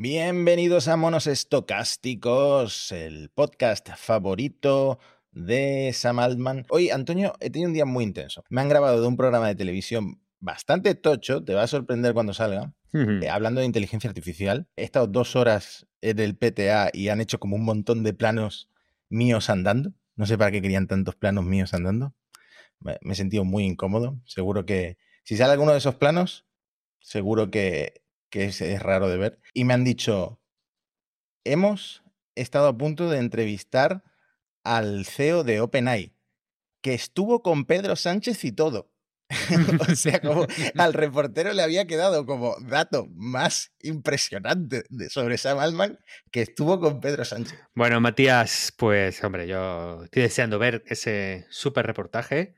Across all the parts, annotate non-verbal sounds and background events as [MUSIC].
Bienvenidos a Monos Estocásticos, el podcast favorito de Sam Altman. Hoy, Antonio, he tenido un día muy intenso. Me han grabado de un programa de televisión bastante tocho, te va a sorprender cuando salga, eh, hablando de inteligencia artificial. He estado dos horas en el PTA y han hecho como un montón de planos míos andando. No sé para qué querían tantos planos míos andando. Me he sentido muy incómodo. Seguro que si sale alguno de esos planos, seguro que que es, raro de ver, y me han dicho, hemos estado a punto de entrevistar al CEO de OpenAI, que estuvo con Pedro Sánchez y todo. [LAUGHS] o sea, como al reportero le había quedado como dato más impresionante sobre Sam Altman que estuvo con Pedro Sánchez. Bueno, Matías, pues hombre, yo estoy deseando ver ese súper reportaje.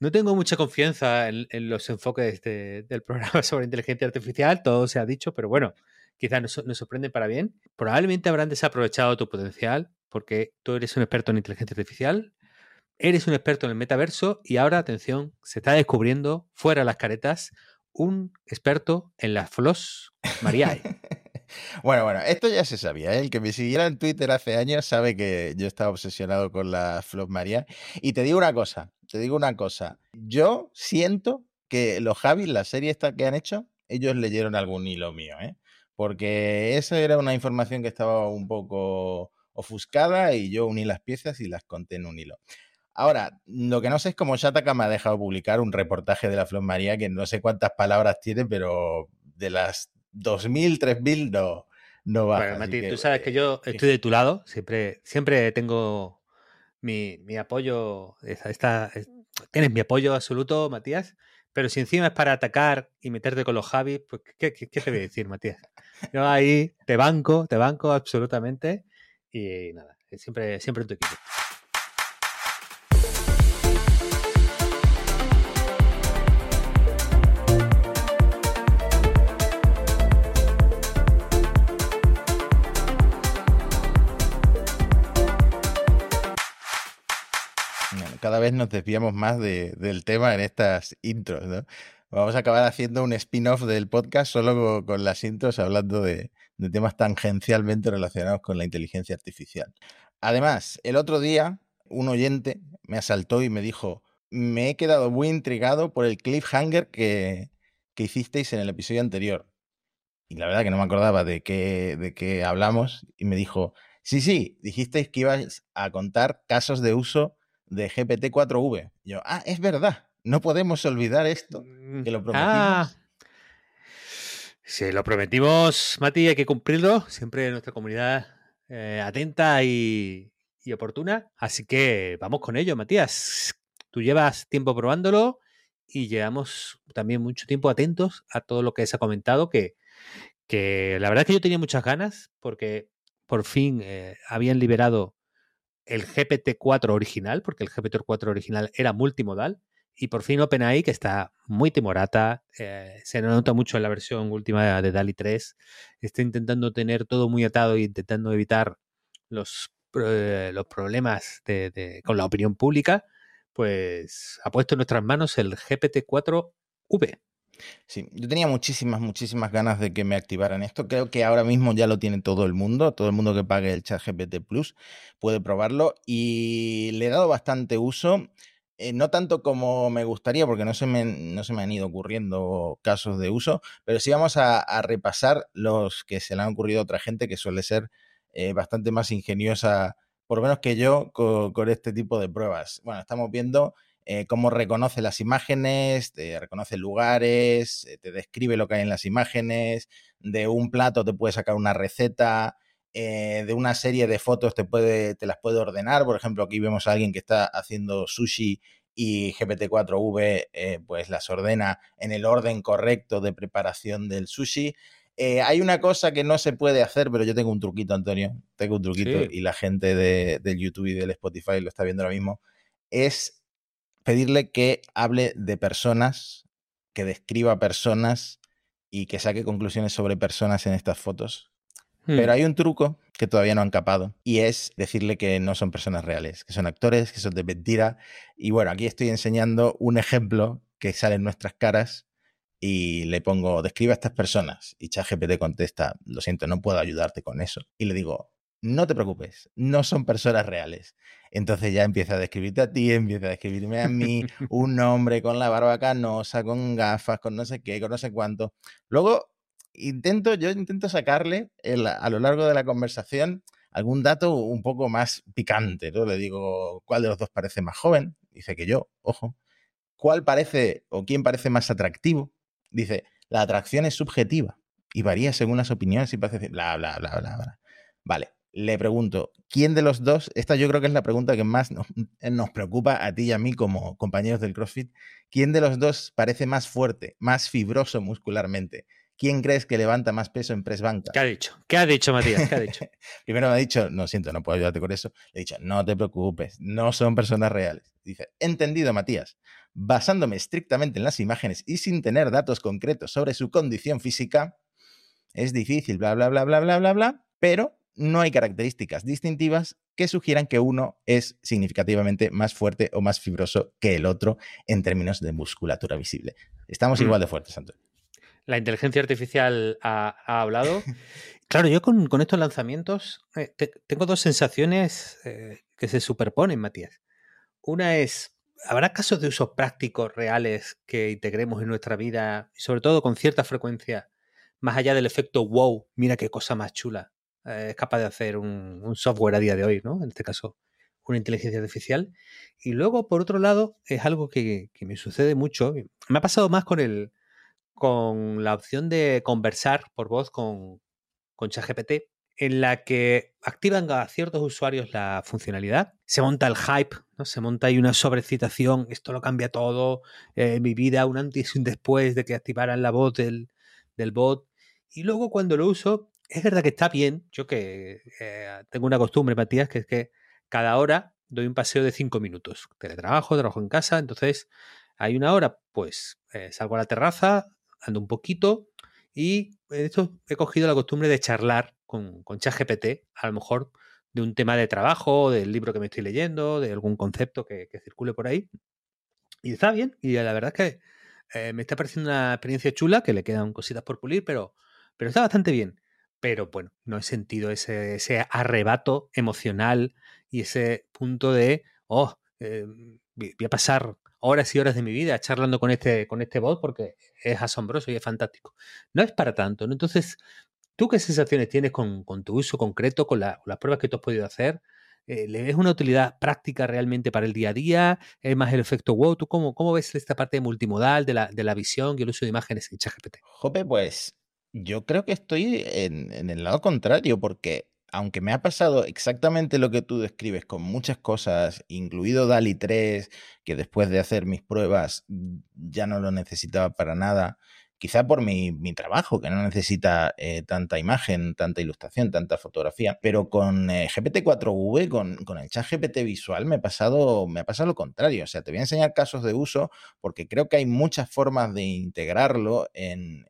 No tengo mucha confianza en, los enfoques del programa [LAUGHS] sobre inteligencia artificial, todo se ha dicho, pero bueno, quizás nos, nos sorprende para bien. Probablemente habrán desaprovechado tu potencial porque tú eres un experto en inteligencia artificial, eres un experto en el metaverso y ahora, atención, se está descubriendo, fuera las caretas, un experto en las FLOS Mariae. [LAUGHS] Bueno, bueno, esto ya se sabía. ¿eh? El que me siguiera en Twitter hace años sabe que yo estaba obsesionado con la Flop María. Y te digo una cosa, te digo una cosa. Yo siento que los Javis, la serie esta que han hecho, ellos leyeron algún hilo mío, ¿eh? Porque esa era una información que estaba un poco ofuscada y yo uní las piezas y las conté en un hilo. Ahora, lo que no sé es cómo Shataka me ha dejado publicar un reportaje de la Flor María que no sé cuántas palabras tiene, pero de las 2.000, 3.000 no, no va. Bueno, Mati, tú sabes que yo estoy de tu lado, siempre, siempre tengo mi, apoyo, tienes mi apoyo absoluto, Matías, pero si encima es para atacar y meterte con los Javis, pues ¿qué, te voy a decir, Matías? Yo ahí te banco, te banco absolutamente y nada, siempre, siempre en tu equipo. Nos desviamos más del tema en estas intros, ¿no? Vamos a acabar haciendo un spin-off del podcast solo con, las intros hablando de, temas tangencialmente relacionados con la inteligencia artificial. Además, el otro día un oyente me asaltó y me dijo, me he quedado muy intrigado por el cliffhanger que, que hicisteis en el episodio anterior. Y la verdad que no me acordaba de qué, de qué hablamos y me dijo, sí, sí, dijisteis que ibais a contar casos de uso de GPT-4V. Yo, ah, es verdad, no podemos olvidar esto, mm, que lo prometimos. Ah. Si lo prometimos, Mati, hay que cumplirlo. Siempre nuestra comunidad eh, atenta y, y, oportuna. Así que vamos con ello, Matías. Tú llevas tiempo probándolo y llevamos también mucho tiempo atentos a todo lo que se ha comentado, que, que la verdad es que yo tenía muchas ganas porque por fin eh, habían liberado el GPT-4 original, porque el GPT-4 original era multimodal, y por fin OpenAI, que está muy timorata, eh, se nota mucho en la versión última de DALI 3, está intentando tener todo muy atado e intentando evitar los, eh, los problemas con la opinión pública, pues ha puesto en nuestras manos el GPT-4V. Sí, yo tenía muchísimas, muchísimas ganas de que me activaran esto. Creo que ahora mismo ya lo tiene todo el mundo. Todo el mundo que pague el chat GPT Plus puede probarlo. Y le he dado bastante uso. Eh, no tanto como me gustaría, porque no se, me, no se me han ido ocurriendo casos de uso, pero sí vamos a, repasar los que se le han ocurrido a otra gente que suele ser eh, bastante más ingeniosa, por lo menos que yo, con este tipo de pruebas. Bueno, estamos viendo eh, cómo reconoce las imágenes, te reconoce lugares, eh, te describe lo que hay en las imágenes, de un plato te puede sacar una receta, eh, de una serie de fotos te, puede, te las puede ordenar. Por ejemplo, aquí vemos a alguien que está haciendo sushi y GPT-4V pues las ordena en el orden correcto de preparación del sushi. hay una cosa que no se puede hacer, pero yo tengo un truquito, Antonio. Tengo un truquito y la gente de, del YouTube y del Spotify lo está viendo ahora mismo. Es pedirle que hable de personas, que describa personas y que saque conclusiones sobre personas en estas fotos. Pero hmm. hay un truco que todavía no han capado y es decirle que no son personas reales, que son actores, que son de mentira. Y bueno, aquí estoy enseñando un ejemplo que sale en nuestras caras y le pongo, describe a estas personas. Y ChatGPT contesta, lo siento, no puedo ayudarte con eso. Y le digo, no te preocupes, no son personas reales. Entonces ya empieza a describirte a ti, empieza a describirme a mí, [LAUGHS] un hombre con la barba canosa, con gafas, con no sé qué, con no sé cuánto. Luego intento, yo intento sacarle a lo largo de la conversación algún dato un poco más picante, ¿no? Le digo, ¿cuál de los dos parece más joven? Dice que yo, ojo. ¿Cuál parece o quién parece más atractivo? Dice, la atracción es subjetiva y varía según las opiniones y parece bla, bla, bla, bla, bla. Vale, le pregunto, ¿quién de los dos? Esta yo creo que es la pregunta que más nos, nos, preocupa a ti y a mí como compañeros del CrossFit. ¿Quién de los dos parece más fuerte, más fibroso muscularmente? ¿Quién crees que levanta más peso en press banca? ¿Qué ha dicho? ¿Qué ha dicho, Matías? ¿Qué ha dicho? [LAUGHS] Primero me ha dicho, no siento, no puedo ayudarte con eso. Le he dicho, no te preocupes, no son personas reales. Dice, entendido, Matías. Basándome estrictamente en las imágenes y sin tener datos concretos sobre su condición física, es difícil, bla, bla, bla, bla, bla, bla, bla, pero no hay características distintivas que sugieran que uno es significativamente más fuerte o más fibroso que el otro en términos de musculatura visible. Estamos mm. igual de fuertes, Antonio la inteligencia artificial ha, hablado. [LAUGHS] Claro, yo con, estos lanzamientos eh, tengo dos sensaciones eh, que se superponen, Matías. Una es, ¿habrá casos de usos prácticos reales que integremos en nuestra vida, y sobre todo con cierta frecuencia, más allá del efecto wow, mira qué cosa más chula, es capaz de hacer un, software a día de hoy, ¿no? En este caso, una inteligencia artificial. Y luego, por otro lado, es algo que, que me sucede mucho. Me ha pasado más con el, con la opción de conversar por voz con, con ChatGPT, en la que activan a ciertos usuarios la funcionalidad. Se monta el hype, ¿no? se monta ahí una sobrecitación, esto lo cambia todo, eh, mi vida, un antes y un después de que activaran la voz del, del bot. Y luego cuando lo uso, es verdad que está bien. Yo que eh, tengo una costumbre, Matías, que es que cada hora doy un paseo de cinco minutos. Teletrabajo, trabajo en casa, entonces hay una hora, pues eh, salgo a la terraza, ando un poquito y en esto he cogido la costumbre de charlar con, con ChatGPT, a lo mejor de un tema de trabajo, del libro que me estoy leyendo, de algún concepto que, circule por ahí. Y está bien, y la verdad es que eh, me está pareciendo una experiencia chula, que le quedan cositas por pulir, pero, pero está bastante bien. Pero bueno, no he sentido ese, ese arrebato emocional y ese punto de, oh, eh, voy a pasar horas y horas de mi vida charlando con este, con este bot porque es asombroso y es fantástico. No es para tanto, ¿no? Entonces, ¿tú qué sensaciones tienes con, tu uso concreto, con, las pruebas que tú has podido hacer? Eh, ¿Le ves una utilidad práctica realmente para el día a día? ¿Es más el efecto wow? ¿Tú cómo, cómo ves esta parte multimodal de la, de la visión y el uso de imágenes en ChatGPT? Jope, pues yo creo que estoy en, el lado contrario porque aunque me ha pasado exactamente lo que tú describes con muchas cosas, incluido DALI 3, que después de hacer mis pruebas ya no lo necesitaba para nada, quizá por mi, trabajo, que no necesita eh, tanta imagen, tanta ilustración, tanta fotografía, pero con eh, GPT-4V, con, con, el chat GPT visual, me ha, pasado, me ha pasado lo contrario. O sea, te voy a enseñar casos de uso porque creo que hay muchas formas de integrarlo en,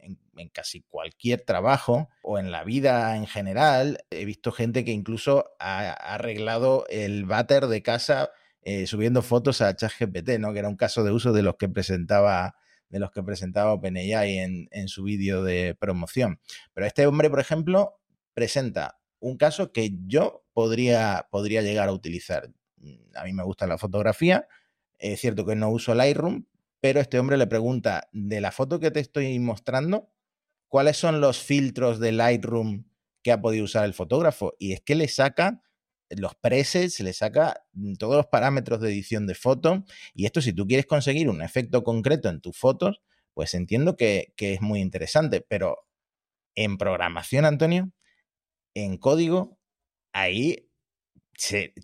casi cualquier trabajo o en la vida en general. He visto gente que incluso ha, arreglado el váter de casa eh, subiendo fotos a ChatGPT, ¿no? Que era un caso de uso de los que presentaba de los que presentaba OpenAI en, en su vídeo de promoción. Pero este hombre, por ejemplo, presenta un caso que yo podría, podría llegar a utilizar. A mí me gusta la fotografía, es cierto que no uso Lightroom, pero este hombre le pregunta de la foto que te estoy mostrando, ¿cuáles son los filtros de Lightroom que ha podido usar el fotógrafo? Y es que le saca los presets, le saca mm, todos los parámetros de edición de foto. Y esto, si tú quieres conseguir un efecto concreto en tus fotos, pues entiendo que, es muy interesante. Pero en programación, Antonio, en código, ahí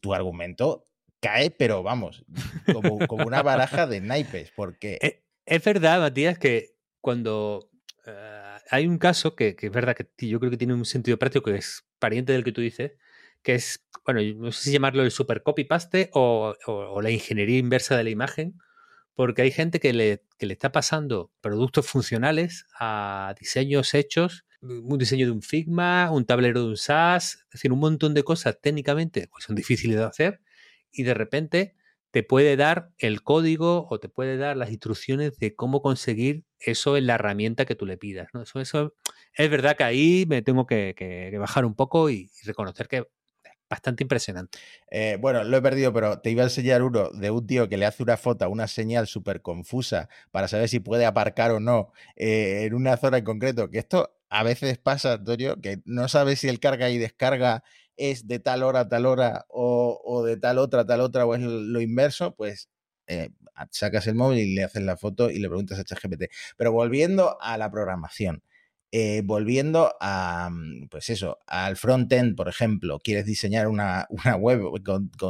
tu argumento cae, pero vamos, como, una baraja de [LAUGHS] naipes, porque... E, es, verdad, Matías, que cuando eh, hay un caso que, que, es verdad que yo creo que tiene un sentido práctico, que es pariente del que tú dices, que es, bueno, no sé si llamarlo el super copy paste o, la ingeniería inversa de la imagen, porque hay gente que le, le está pasando productos funcionales a diseños hechos, un diseño de un Figma, un tablero de un SAS, es decir, un montón de cosas técnicamente pues son difíciles de hacer y de repente te puede dar el código o te puede dar las instrucciones de cómo conseguir eso en la herramienta que tú le pidas. ¿no? Eso, es verdad que ahí me tengo que, bajar un poco y, reconocer que bastante impresionante. Eh, bueno, lo he perdido, pero te iba a enseñar uno de un tío que le hace una foto una señal súper confusa para saber si puede aparcar o no eh, en una zona en concreto. Que esto a veces pasa, Antonio, que no sabes si el carga y descarga es de tal hora tal hora o, de tal otra tal otra o es lo inverso, pues eh, sacas el móvil y le haces la foto y le preguntas a ChatGPT. Pero volviendo a la programación, eh, volviendo a, mm, pues eso, al front-end, por ejemplo, quieres diseñar una, [LAUGHS] web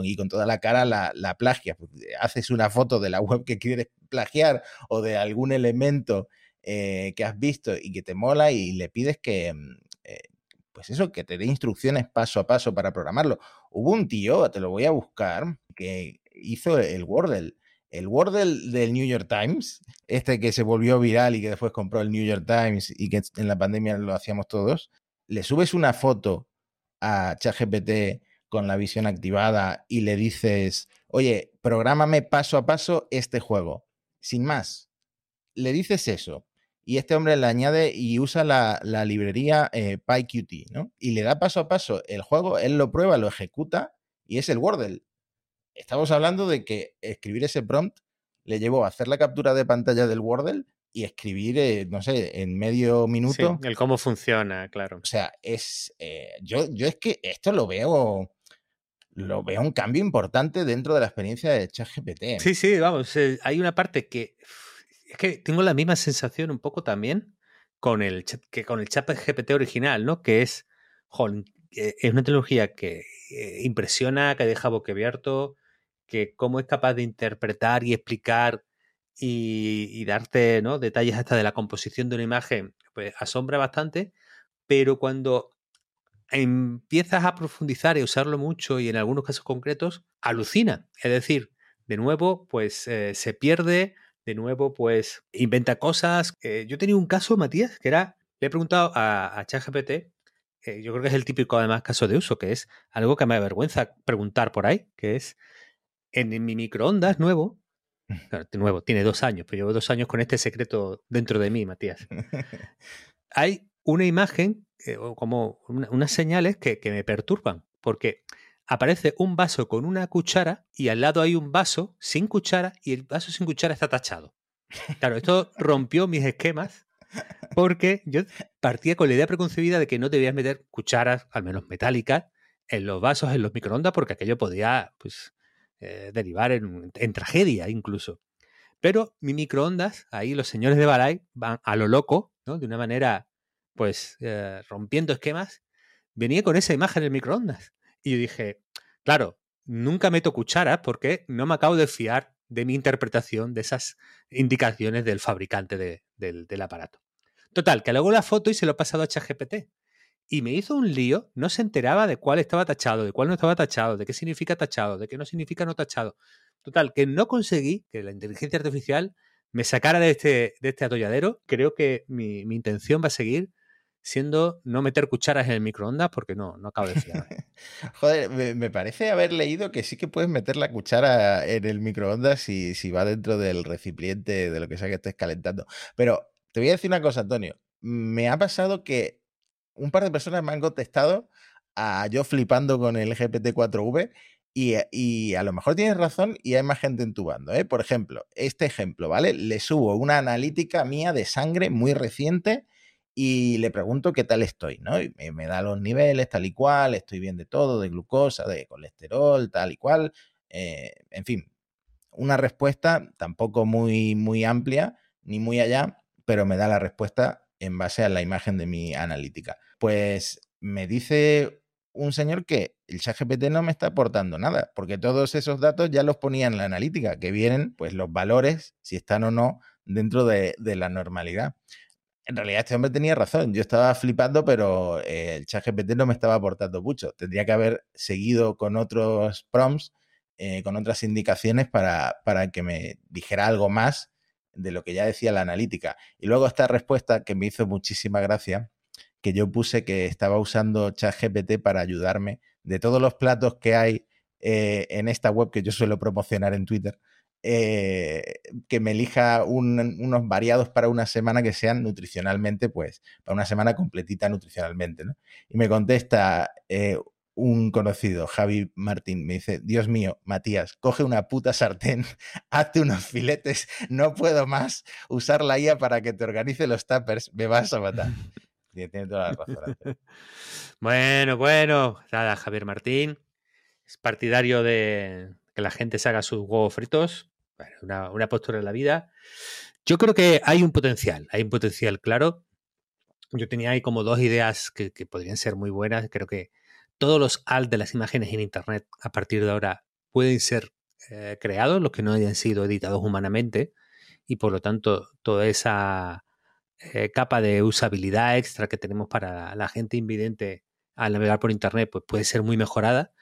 y con toda la cara la, la plagias, pues, haces una foto de la web que quieres plagiar o de algún elemento eh, que has visto y que te mola y le pides que, mm, pues eso, que te dé instrucciones paso a paso para programarlo. Hubo un tío, te lo voy a buscar, que hizo el Wordle. El Wordle del New York Times, este que se volvió viral y que después compró el New York Times y que en la pandemia lo hacíamos todos, le subes una foto a ChatGPT con la visión activada y le dices, oye, prográmame paso a paso este juego. Sin más, le dices eso y este hombre le añade y usa la, librería eh, PyQt, ¿no? Y le da paso a paso el juego, él lo prueba, lo ejecuta y es el Wordle. Estamos hablando de que escribir ese prompt le llevó a hacer la captura de pantalla del Wordle y escribir, eh, no sé, en medio minuto. el cómo funciona, claro. O sea, es. Eh, yo, yo es que esto lo veo. Lo veo un cambio importante dentro de la experiencia de ChatGPT. Sí, sí, vamos. hay una parte que es que tengo la misma sensación un poco también con el que con el chat GPT original, ¿no? Que es, es una tecnología que eh, impresiona, que deja boquiabierto, que cómo es capaz de interpretar y explicar y, darte ¿no? detalles hasta de la composición de una imagen, pues asombra bastante, pero cuando empiezas a profundizar y usarlo mucho y en algunos casos concretos, alucina. Es decir, de nuevo, pues eh, se pierde de nuevo, pues inventa cosas. Eh, yo tenía un caso, Matías, que era, le he preguntado a, a ChatGPT, eh, yo creo que es el típico además caso de uso, que es algo que me avergüenza preguntar por ahí, que es en, mi microondas nuevo, [LAUGHS] nuevo, tiene dos años, pero llevo dos años con este secreto dentro de mí, Matías. [LAUGHS] Hay una imagen, eh, o como unas señales que, que me perturban, porque aparece un vaso con una cuchara y al lado hay un vaso sin cuchara y el vaso sin cuchara está tachado. Claro, esto rompió mis esquemas porque yo partía con la idea preconcebida de que no debías meter cucharas, al menos metálicas, en los vasos, en los microondas, porque aquello podía pues, eh, derivar en, tragedia incluso. Pero mi microondas, ahí los señores de Balay van a lo loco, ¿no? De una manera, pues, eh, rompiendo esquemas. Venía con esa imagen en el microondas. Y dije, claro, nunca meto cuchara porque no me acabo de fiar de mi interpretación de esas indicaciones del fabricante del, aparato. Total, que luego la foto y se lo he pasado a ChatGPT. Y me hizo un lío, no se enteraba de cuál estaba tachado, de cuál no estaba tachado, de qué significa tachado, de qué no significa no tachado. Total, que no conseguí que la inteligencia artificial me sacara de este, de este atolladero. Creo que mi, mi intención va a seguir siendo no meter cucharas en el microondas porque no, no acabo de fiar. [LAUGHS] Joder, me, parece haber leído que sí que puedes meter la cuchara en el microondas si, si va dentro del recipiente de lo que sea que estés calentando. Pero te voy a decir una cosa, Antonio. Me ha pasado que un par de personas me han contestado a yo flipando con el GPT-4V y, y, a lo mejor tienes razón y hay más gente entubando. ¿eh? Por ejemplo, este ejemplo, ¿vale? Le subo una analítica mía de sangre muy reciente y le pregunto qué tal estoy, ¿no? Y me, da los niveles tal y cual, estoy bien de todo, de glucosa, de colesterol, tal y cual. Eh, en fin, una respuesta tampoco muy, muy amplia ni muy allá, pero me da la respuesta en base a la imagen de mi analítica. Pues me dice un señor que el ChatGPT no me está aportando nada, porque todos esos datos ya los ponía en la analítica, que vienen pues los valores, si están o no dentro de, de la normalidad en realidad este hombre tenía razón. Yo estaba flipando, pero eh, el chat GPT no me estaba aportando mucho. Tendría que haber seguido con otros prompts, eh, con otras indicaciones para, para, que me dijera algo más de lo que ya decía la analítica. Y luego esta respuesta que me hizo muchísima gracia, que yo puse que estaba usando ChatGPT para ayudarme de todos los platos que hay eh, en esta web que yo suelo promocionar en Twitter, eh, que me elija unos variados para una semana que sean nutricionalmente, pues, para una semana completita nutricionalmente, ¿no? Y me contesta eh, un conocido, Javi Martín, me dice, Dios mío, Matías, coge una puta sartén, [LAUGHS] hazte unos filetes, no puedo más usar la IA para que te organice los tuppers, me vas a matar. [LAUGHS] Tiene toda la razón. [LAUGHS] bueno, bueno, nada, Javier Martín es partidario de que la gente se haga sus huevos fritos, una, postura en la vida. Yo creo que hay un potencial, hay un potencial claro. Yo tenía ahí como dos ideas que, que podrían ser muy buenas, creo que todos los alt de las imágenes en Internet a partir de ahora pueden ser eh, creados, los que no hayan sido editados humanamente, y por lo tanto toda esa eh, capa de usabilidad extra que tenemos para la gente invidente al navegar por Internet pues puede ser muy mejorada,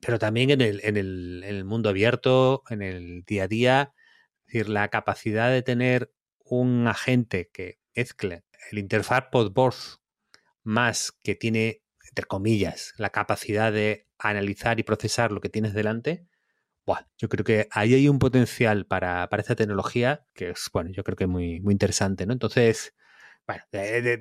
pero también en el, en el, mundo abierto, en el día a día, decir, la capacidad de tener un agente que mezcle el interfaz Podboard más que tiene entre comillas, la capacidad de analizar y procesar lo que tienes delante, bueno, yo creo que ahí hay un potencial para, esta tecnología que es, bueno, yo creo que es muy, muy interesante, ¿no? Entonces, bueno,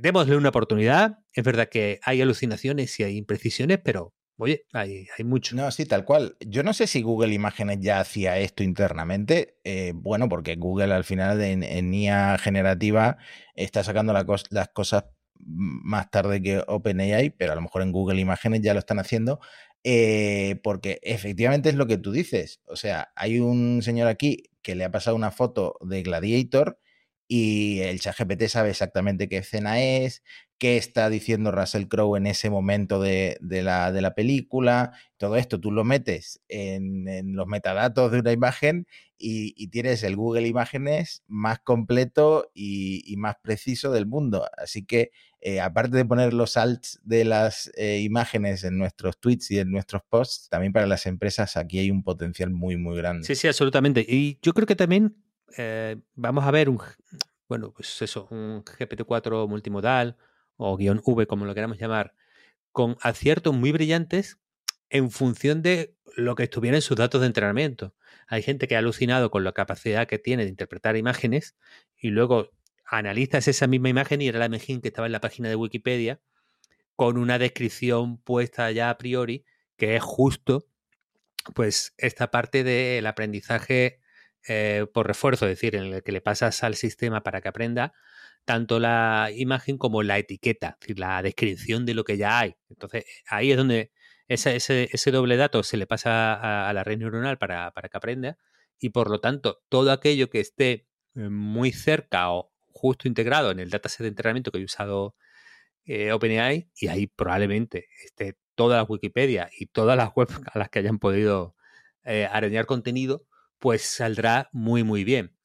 démosle una oportunidad. Es verdad que hay alucinaciones y hay imprecisiones, pero Oye, hay, hay, mucho. No, sí, tal cual. Yo no sé si Google Imágenes ya hacía esto internamente. Eh, bueno, porque Google al final en, en IA generativa está sacando las cosas más tarde que OpenAI, pero a lo mejor en Google Imágenes ya lo están haciendo, eh, porque efectivamente es lo que tú dices. O sea, hay un señor aquí que le ha pasado una foto de Gladiator y el ChatGPT sabe exactamente qué escena es, qué está diciendo Russell Crowe en ese momento de, la, de la, película. Todo esto tú lo metes en, los metadatos de una imagen y, tienes el Google Imágenes más completo y, más preciso del mundo. Así que, eh, aparte de poner los alts de las eh, imágenes en nuestros tweets y en nuestros posts, también para las empresas aquí hay un potencial muy, muy grande. Sí, sí, absolutamente. Y yo creo que también eh, vamos a ver un, bueno, pues eso, un GPT-4 multimodal o guion V, como lo queramos llamar, con aciertos muy brillantes en función de lo que estuviera en sus datos de entrenamiento. Hay gente que ha alucinado con la capacidad que tiene de interpretar imágenes y luego analizas esa misma imagen y era la imagen que estaba en la página de Wikipedia con una descripción puesta ya a priori que es justo pues esta parte del aprendizaje eh, por refuerzo, es decir, en el que le pasas al sistema para que aprenda tanto la imagen como la etiqueta, es decir, la descripción de lo que ya hay. Entonces, ahí es donde ese, doble dato se le pasa a, la red neuronal para, que aprenda y por lo tanto todo aquello que esté eh, muy cerca o justo integrado en el dataset de entrenamiento que he usado eh, OpenAI y ahí probablemente esté toda la Wikipedia y todas las webs a las que hayan podido arañar contenido, pues saldrá muy, muy bien.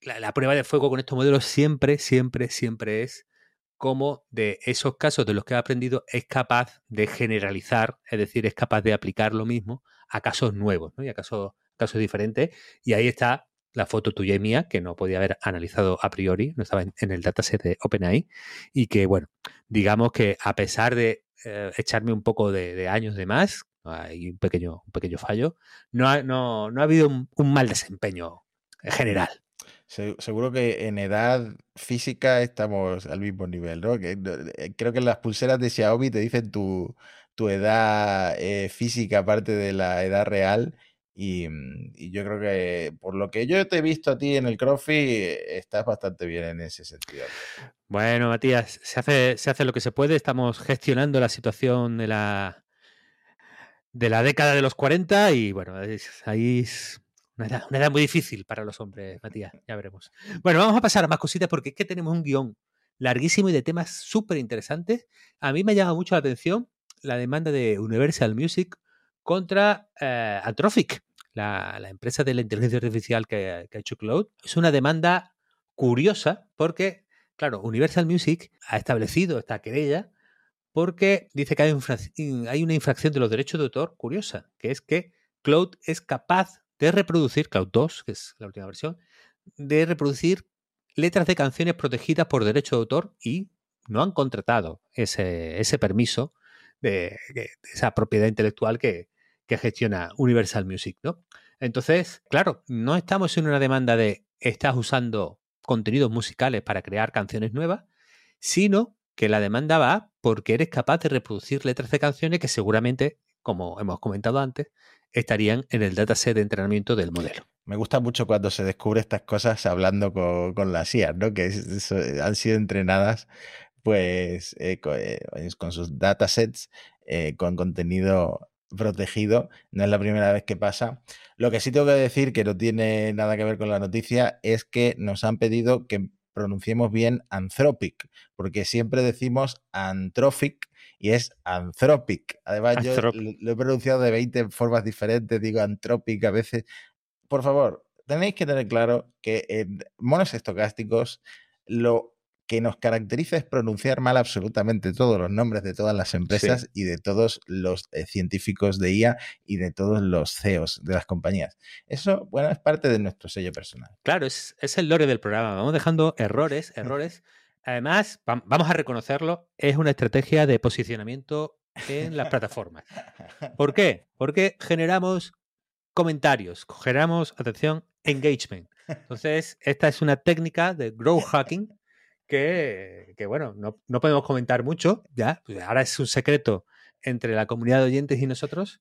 La, prueba de fuego con estos modelos siempre, siempre, siempre es cómo de esos casos de los que ha aprendido es capaz de generalizar, es decir, es capaz de aplicar lo mismo a casos nuevos ¿no? y a casos, casos diferentes. Y ahí está la foto tuya y mía, que no podía haber analizado a priori, no estaba en, el dataset de OpenAI, y que, bueno, digamos que a pesar de eh, echarme un poco de, años de más, hay un pequeño, un pequeño fallo, no ha, no, no ha habido un, mal desempeño general. Seguro que en edad física estamos al mismo nivel, ¿no? Eh, creo que las pulseras de Xiaomi te dicen tu, tu edad eh, física aparte de la edad real Mm, y, yo creo que por lo que yo te he visto a ti en el CrossFit, estás bastante bien en ese sentido. Bueno, Matías, se hace, se hace lo que se puede. Estamos gestionando la situación de la, de la década de los 40 y bueno, ahí es una edad, una edad, muy difícil para los hombres, Matías. Ya veremos. Bueno, vamos a pasar a más cositas porque es que tenemos un guion larguísimo y de temas súper interesantes. A mí me ha llamado mucho la atención la demanda de Universal Music contra eh, Anthropic, la, empresa de la inteligencia artificial que, ha hecho Cloud. Es una demanda curiosa porque, claro, Universal Music ha establecido esta querella porque dice que hay, una infracción de los derechos de autor curiosa, que es que Cloud es capaz de reproducir, Cloud 2, que es la última versión, de reproducir letras de canciones protegidas por derecho de autor y no han contratado ese, ese permiso de, esa propiedad intelectual que, que gestiona Universal Music, ¿no? Entonces, claro, no estamos en una demanda de estás usando contenidos musicales para crear canciones nuevas, sino que la demanda va porque eres capaz de reproducir letras de canciones que seguramente, como hemos comentado antes, estarían en el dataset de entrenamiento del modelo. Me gusta mucho cuando se descubre estas cosas hablando con, las IAs, ¿no? Que han sido entrenadas pues eh, eh, con, sus datasets, eh, con contenido protegido. No es la primera vez que pasa. Lo que sí tengo que decir, que no tiene nada que ver con la noticia, es que nos han pedido que pronunciemos bien anthropic, porque siempre decimos anthropic y es anthropic. Además, yo lo he pronunciado de 20 formas diferentes, digo anthropic a veces. Por favor, tenéis que tener claro que en monos estocásticos lo que nos caracteriza es pronunciar mal absolutamente todos los nombres de todas las empresas y de todos los eh, científicos de IA y de todos los CEOs de las compañías. Eso, bueno, es parte de nuestro sello personal. Claro, es, es el lore del programa. Vamos dejando errores, errores. Además, vamos a reconocerlo, es una estrategia de posicionamiento en las plataformas. ¿Por qué? Porque generamos comentarios, generamos, atención, engagement. Entonces, esta es una técnica de growth hacking que, bueno, no, podemos comentar mucho, ya, pues ahora es un secreto entre la comunidad de oyentes y nosotros.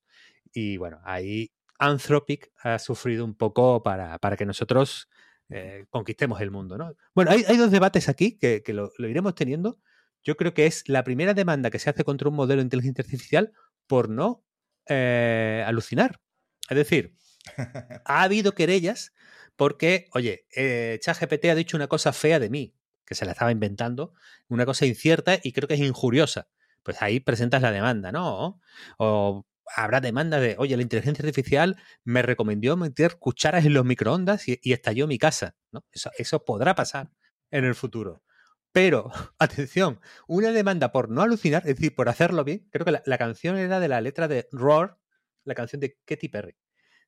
Y bueno, ahí Anthropic ha sufrido un poco para, que nosotros eh, conquistemos el mundo. ¿no? Bueno, hay, dos debates aquí que, lo, iremos teniendo. Yo creo que es la primera demanda que se hace contra un modelo de inteligencia artificial por no eh, alucinar. Es decir, [LAUGHS] ha habido querellas porque, oye, eh, ChatGPT ha dicho una cosa fea de mí que se la estaba inventando, una cosa incierta y creo que es injuriosa. Pues ahí presentas la demanda, ¿no? O habrá demanda de, oye, la inteligencia artificial me recomendó meter cucharas en los microondas y, estalló mi casa, ¿no? Eso, podrá pasar en el futuro. Pero, [LAUGHS] atención, una demanda por no alucinar, es decir, por hacerlo bien, creo que la, la canción era de la letra de Roar, la canción de Katy Perry,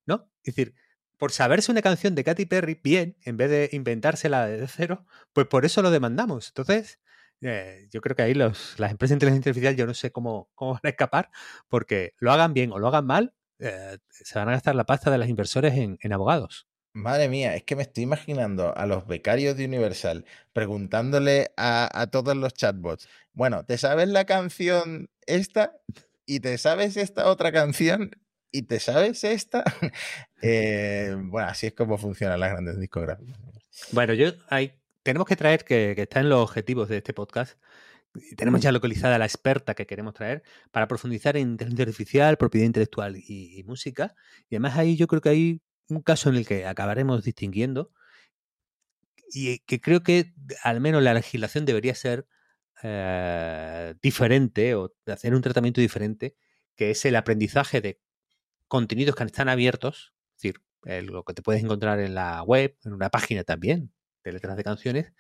¿no? Es decir, por saberse una canción de Katy Perry bien, en vez de inventársela de cero, pues por eso lo demandamos. Entonces, eh, yo creo que ahí las empresas de inteligencia artificial yo no sé cómo, cómo van a escapar, porque lo hagan bien o lo hagan mal, eh, se van a gastar la pasta de los inversores en, abogados. Madre mía, es que me estoy imaginando a los becarios de Universal preguntándole a, a, todos los chatbots, bueno, ¿te sabes la canción esta? ¿Y te sabes esta otra canción? ¿Y te sabes esta? [LAUGHS] Eh, bueno, así es como funcionan las grandes discográficas. Bueno, yo hay, tenemos que traer que, está en los objetivos de este podcast. Tenemos ya localizada la experta que queremos traer para profundizar en inteligencia artificial, propiedad intelectual y, música. Y además ahí yo creo que hay un caso en el que acabaremos distinguiendo y que creo que al menos la legislación debería ser eh, diferente o hacer un tratamiento diferente, que es el aprendizaje de contenidos que están abiertos, es decir, lo que te puedes encontrar en la web, en una página también de letras de canciones,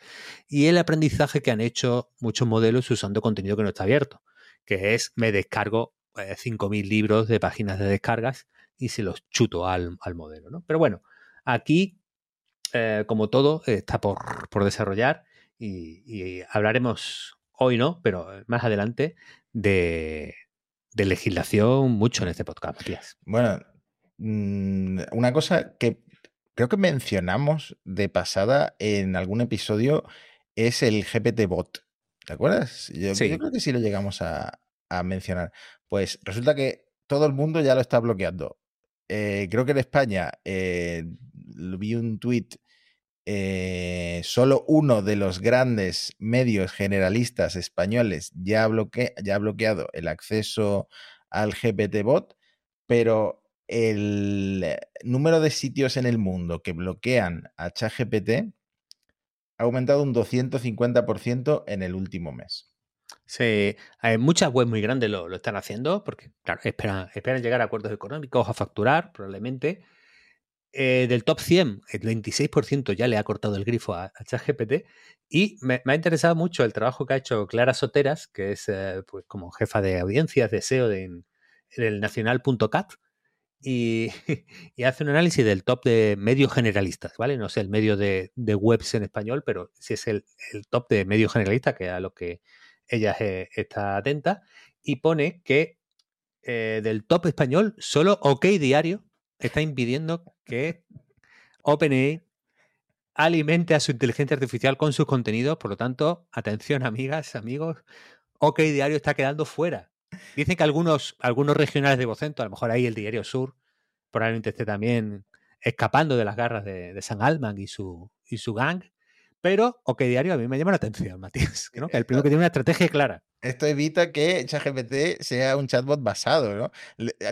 y el aprendizaje que han hecho muchos modelos usando contenido que no está abierto, que es me descargo 5.000 eh, libros de páginas de descargas y se los chuto al, modelo. ¿no? Pero bueno, aquí, eh, como todo, está por, desarrollar y, hablaremos hoy no, pero más adelante de, de legislación mucho en este podcast, Matías. Bueno, mm, una cosa que creo que mencionamos de pasada en algún episodio es el GPT bot. ¿Te acuerdas? Yo, creo que sí lo llegamos a, mencionar. Pues resulta que todo el mundo ya lo está bloqueando. Eh, creo que en España eh, vi un tweet eh, solo uno de los grandes medios generalistas españoles ya, ha bloqueado el acceso al GPT-Bot, pero el número de sitios en el mundo que bloquean a ChatGPT ha aumentado un 250% en el último mes. Sí, hay muchas webs muy grandes lo, lo están haciendo porque, claro, esperan, esperan llegar a acuerdos económicos, a facturar probablemente, eh, del top 100, el 26% ya le ha cortado el grifo a, ChatGPT. Y me, ha interesado mucho el trabajo que ha hecho Clara Soteras, que es eh, pues como jefa de audiencias de SEO de, del nacional.cat. [LAUGHS] Y, hace un análisis del top de medios generalistas, ¿vale? No sé el medio de, webs en español, pero sí es el, top de medios generalistas, que a lo que ella eh, está atenta, y pone que del top español, solo OK Diario está impidiendo que OpenAI alimente a su inteligencia artificial con sus contenidos. Por lo tanto, atención, [LAUGHS] amigas, amigos, OK Diario está quedando fuera. Dicen que algunos, algunos regionales de Vocento, a lo mejor ahí el Diario Sur, probablemente esté también escapando de las garras de, San Alman y su, y su gang. Pero OK Diario a mí me llama la atención, Matías, [LAUGHS] que el primero que tiene una estrategia clara. Esto evita que ChatGPT sea un chatbot basado, ¿no?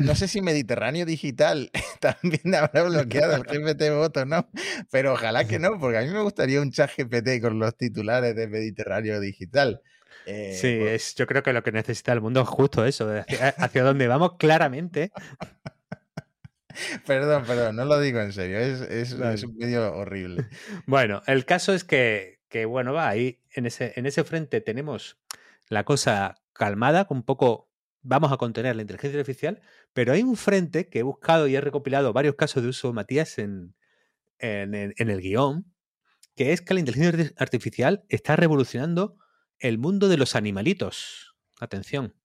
No sé si Mediterráneo Digital [LAUGHS] también habrá bloqueado el [LAUGHS] GPT bot o no, pero ojalá que no, porque a mí me gustaría un ChatGPT con los titulares de Mediterráneo Digital. Eh, sí, es, yo creo que lo que necesita el mundo es justo eso, hacia, hacia donde vamos claramente. [LAUGHS] Perdón, perdón, no lo digo en serio, es, un medio horrible. [LAUGHS] Bueno, el caso es que, bueno, va, ahí en ese, en ese frente tenemos la cosa calmada, un poco vamos a contener la inteligencia artificial, pero hay un frente que he buscado y he recopilado varios casos de uso, Matías, en, en, el guion, que es que la inteligencia artificial está revolucionando el mundo de los animalitos. Atención.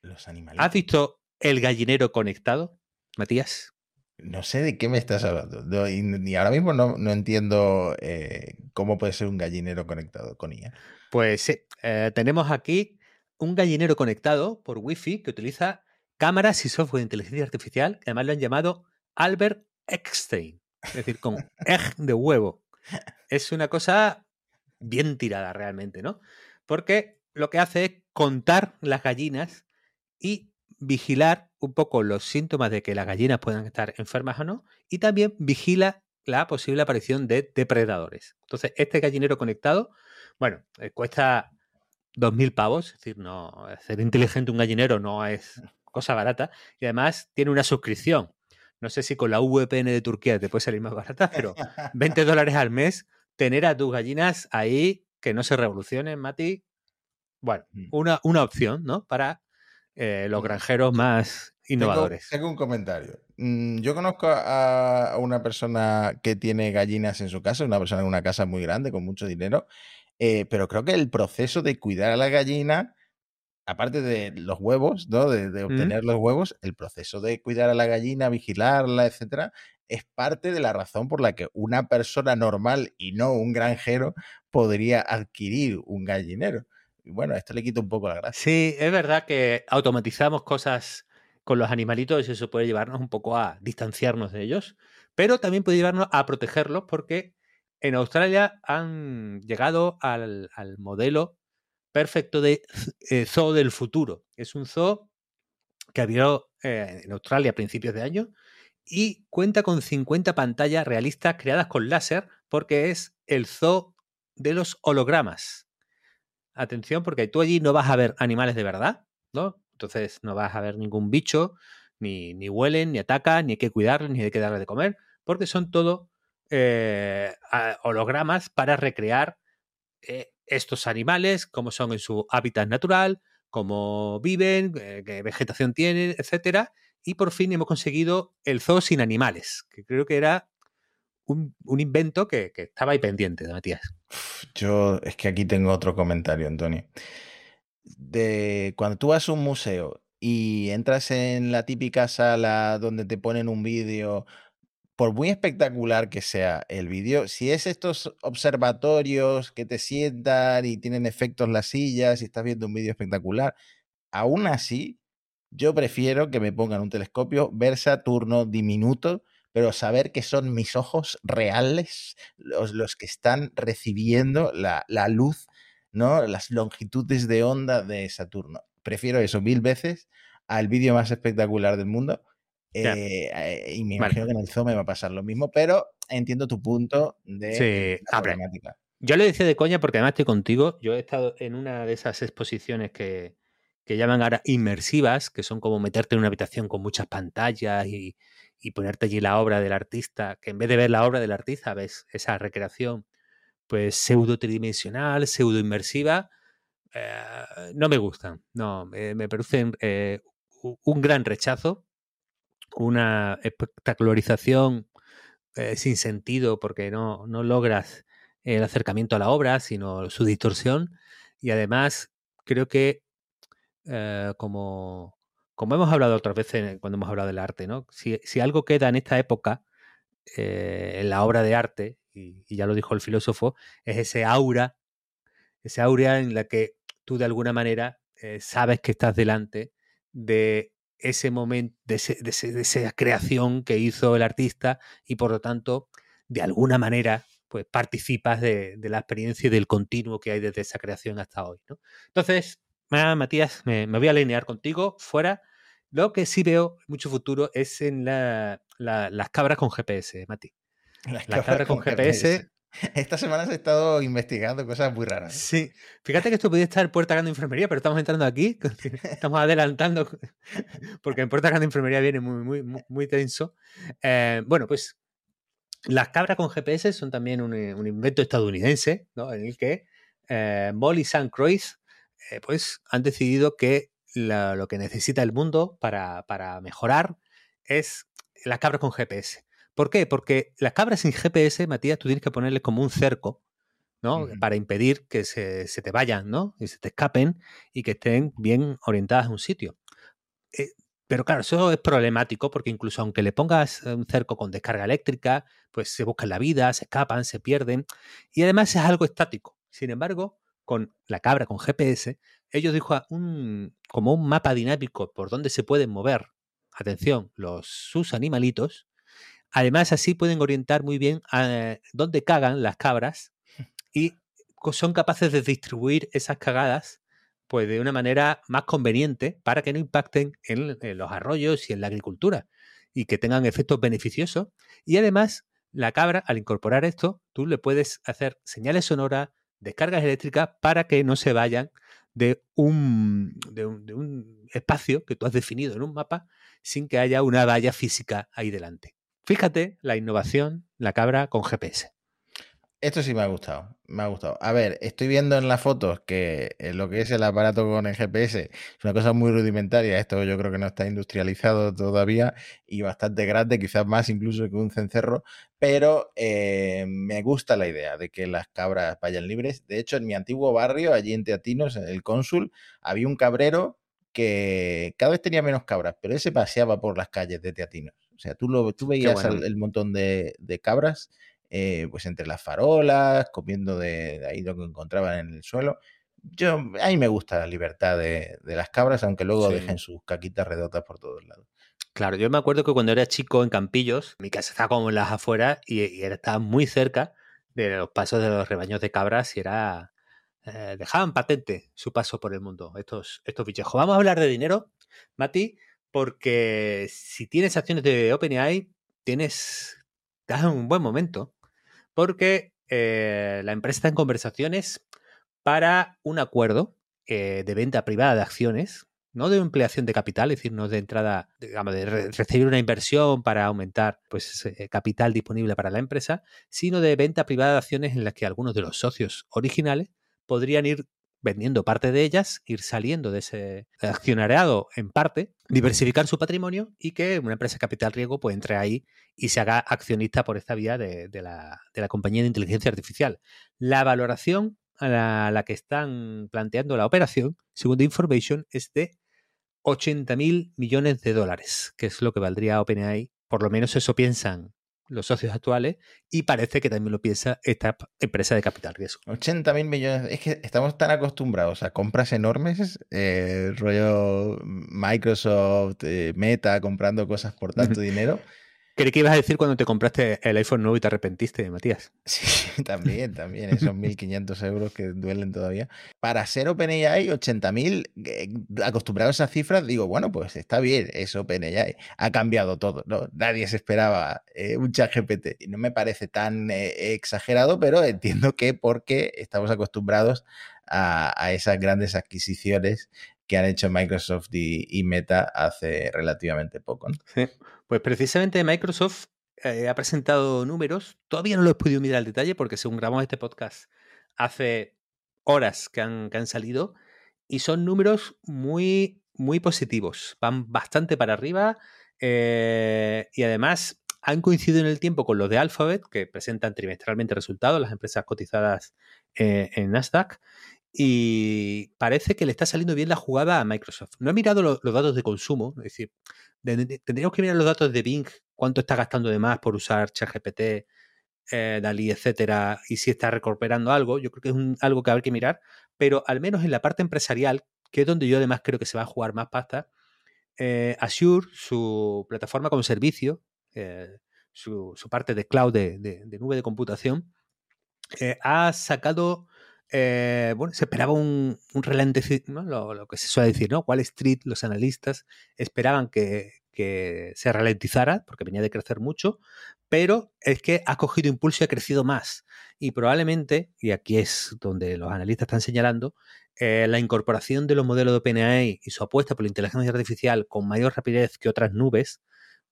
Los animalitos. ¿Has visto el gallinero conectado, Matías? No sé de qué me estás hablando. y, ahora mismo no, entiendo eh, cómo puede ser un gallinero conectado con IA. Pues sí, eh, tenemos aquí un gallinero conectado por Wi-Fi que utiliza cámaras y software de inteligencia artificial, que además lo han llamado Albert Eckstein, es decir, con [LAUGHS] egg de huevo. Es una cosa bien tirada realmente, ¿no? Porque lo que hace es contar las gallinas y vigilar un poco los síntomas de que las gallinas puedan estar enfermas o no, y también vigila la posible aparición de depredadores. Entonces, este gallinero conectado, bueno, eh, cuesta 2.000 pavos, es decir, no, ser inteligente un gallinero no es cosa barata, y además tiene una suscripción. No sé si con la VPN de Turquía te puede salir más barata, pero 20 [LAUGHS] dólares al mes, tener a tus gallinas ahí, que no se revolucionen, Mati. Bueno, mm. una, una opción, ¿no? Para eh, los granjeros más innovadores. Tengo, un comentario. Mm, yo conozco a, una persona que tiene gallinas en su casa, una persona en una casa muy grande, con mucho dinero, eh, pero creo que el proceso de cuidar a la gallina, aparte de los huevos, ¿no? de, mm. obtener los huevos, el proceso de cuidar a la gallina, vigilarla, etcétera, es parte de la razón por la que una persona normal y no un granjero podría adquirir un gallinero bueno, esto le quita un poco la gracia. Sí, es verdad que automatizamos cosas con los animalitos y eso puede llevarnos un poco a distanciarnos de ellos, pero también puede llevarnos a protegerlos porque en Australia han llegado al, modelo perfecto de eh, zoo del futuro. Es un zoo que abrió eh, en Australia a principios de año y cuenta con 50 pantallas realistas creadas con láser porque es el zoo de los hologramas atención porque tú allí no vas a ver animales de verdad, ¿no? Entonces no vas a ver ningún bicho, ni, ni huelen, ni atacan, ni hay que cuidarlos, ni hay que darles de comer, porque son todo eh, hologramas para recrear eh, estos animales, cómo son en su hábitat natural, cómo viven, eh, qué vegetación tienen, etcétera. Y por fin hemos conseguido el zoo sin animales, que creo que era un, invento que, estaba ahí pendiente de Matías. Yo es que aquí tengo otro comentario, Antonio. De cuando tú vas a un museo y entras en la típica sala donde te ponen un vídeo, por muy espectacular que sea el vídeo, si es estos observatorios que te sientan y tienen efectos las sillas y estás viendo un vídeo espectacular, aún así, yo prefiero que me pongan un telescopio Versa turno diminuto pero saber que son mis ojos reales los, los que están recibiendo la, la, luz, ¿no? Las longitudes de onda de Saturno. Prefiero eso mil veces al vídeo más espectacular del mundo. Eh, eh, y me imagino que en el zoo me va a pasar lo mismo, pero entiendo tu punto de la problemática. Yo le decía de coña porque además estoy contigo. Yo he estado en una de esas exposiciones que, que llaman ahora inmersivas, que son como meterte en una habitación con muchas pantallas y, y ponerte allí la obra del artista, que en vez de ver la obra del artista ves esa recreación pues pseudo tridimensional, pseudo inmersiva, eh, no me gustan, no, me parecen eh, un gran rechazo, una espectacularización eh, sin sentido porque no, no logras el acercamiento a la obra, sino su distorsión, y además creo que como como hemos hablado otras veces cuando hemos hablado del arte, ¿no? Si, algo queda en esta época, eh, en la obra de arte, y, ya lo dijo el filósofo, es ese aura, ese aura en la que tú de alguna manera eh, sabes que estás delante de ese momento, de, esa creación que hizo el artista y por lo tanto, de alguna manera, pues participas de, la experiencia y del continuo que hay desde esa creación hasta hoy. Entonces, Matías, me, voy a alinear contigo fuera lo que sí veo mucho futuro es en las cabras con GPS, Mati. Las, cabras, con, GPS. [LAUGHS] Esta semana he estado investigando cosas muy raras. Sí, fíjate que esto podría estar en Puerta Grande de Enfermería, pero estamos entrando aquí, [LAUGHS] estamos adelantando, [LAUGHS] porque en Puerta Grande de Enfermería viene muy, muy, muy tenso. Eh, bueno, pues las cabras con GPS son también un, invento estadounidense, ¿no? En el que eh, Molly St. Croix, eh, pues han decidido que lo que necesita el mundo para, mejorar es las cabras con GPS. ¿Por qué? Porque las cabras sin GPS, Matías, tú tienes que ponerles como un cerco, ¿no? Para impedir que se, te vayan, ¿no? Y se te escapen y que estén bien orientadas a un sitio. Eh, pero claro, eso es problemático porque incluso aunque le pongas un cerco con descarga eléctrica, pues se buscan la vida, se escapan, se pierden. Y además es algo estático. Sin embargo, con la cabra con GPS, ellos dijo un, como un mapa dinámico por donde se pueden mover, atención, los, sus animalitos. Además, así pueden orientar muy bien a dónde cagan las cabras y son capaces de distribuir esas cagadas pues de una manera más conveniente para que no impacten en, en, los arroyos y en la agricultura y que tengan efectos beneficiosos. Y además, la cabra, al incorporar esto, tú le puedes hacer señales sonoras, descargas eléctricas para que no se vayan de un, de un, espacio que tú has definido en un mapa sin que haya una valla física ahí delante. Fíjate la innovación, la cabra con GPS. Esto sí me ha gustado, me ha gustado. A ver, estoy viendo en las fotos que eh, lo que es el aparato con el GPS es una cosa muy rudimentaria. Esto yo creo que no está industrializado todavía y bastante grande, quizás más incluso que un cencerro, pero eh, me gusta la idea de que las cabras vayan libres. De hecho, en mi antiguo barrio, allí en Teatinos, en el Cónsul, había un cabrero que cada vez tenía menos cabras, pero él se paseaba por las calles de Teatinos. O sea, tú, lo, tú veías el, montón de, de cabras eh, pues entre las farolas, comiendo de, ahí lo que encontraban en el suelo. Yo, a mí me gusta la libertad de, las cabras, aunque luego dejen sus caquitas redotas por todos lados. Claro, yo me acuerdo que cuando era chico en Campillos, mi casa estaba como en las afueras y, estaba muy cerca de los pasos de los rebaños de cabras y era... Eh, dejaban patente su paso por el mundo, estos, estos bichejos. Vamos a hablar de dinero, Mati, porque si tienes acciones de OpenAI, tienes... Estás en un buen momento porque eh, la empresa está en conversaciones para un acuerdo eh, de venta privada de acciones, no de empleación de capital, es decir, no de entrada, digamos, de recibir una inversión para aumentar pues, capital disponible para la empresa, sino de venta privada de acciones en las que algunos de los socios originales podrían ir vendiendo parte de ellas, ir saliendo de ese accionariado en parte, diversificar su patrimonio y que una empresa de capital riesgo pues entre ahí y se haga accionista por esta vía de, la, compañía de inteligencia artificial. La valoración a la, que están planteando la operación, según The Information, es de 80 mil millones de dólares, que es lo que valdría OpenAI. Por lo menos eso piensan los socios actuales y parece que también lo piensa esta empresa de capital riesgo. 80 mil millones. Es que estamos tan acostumbrados a compras enormes, eh, rollo Microsoft, eh, Meta, comprando cosas por tanto dinero, Creí que ibas a decir cuando te compraste el iPhone nuevo y te arrepentiste, Matías. Sí, [LAUGHS] también, también. Esos 1.500 euros que duelen todavía. Para ser OpenAI, 80.000, eh, acostumbrados a esas cifras, digo, bueno, pues está bien, es OpenAI. Ha cambiado todo, ¿no? Nadie se esperaba eh, un chat GPT. No me parece tan eh, exagerado, pero entiendo que porque estamos acostumbrados a, esas grandes adquisiciones que han hecho Microsoft y, Meta hace relativamente poco. Sí. Pues precisamente Microsoft eh, ha presentado números, todavía no lo he podido mirar al detalle porque según grabamos este podcast hace horas que han, han salido y son números muy, muy positivos, van bastante para arriba eh, y además han coincidido en el tiempo con los de Alphabet, que presentan trimestralmente resultados, las empresas cotizadas eh, en Nasdaq, y parece que le está saliendo bien la jugada a Microsoft. No he mirado los datos de consumo, es decir, tendríamos que mirar los datos de Bing, cuánto está gastando de más por usar ChatGPT, eh, Dalí, etcétera, y si está recuperando algo. Yo creo que es algo que habrá que mirar, pero al menos en la parte empresarial, que es donde yo además creo que se va a jugar más pasta, eh, Azure, su plataforma como servicio, eh, su, parte de cloud de, nube de computación, ha sacado bueno, se esperaba un, un. Lo, que se suele decir, ¿no? Wall Street, los analistas esperaban que, que, se ralentizara porque venía de crecer mucho, pero es que ha cogido impulso y ha crecido más. Y probablemente, y aquí es donde los analistas están señalando, eh, la incorporación de los modelos de OpenAI y su apuesta por la inteligencia artificial con mayor rapidez que otras nubes,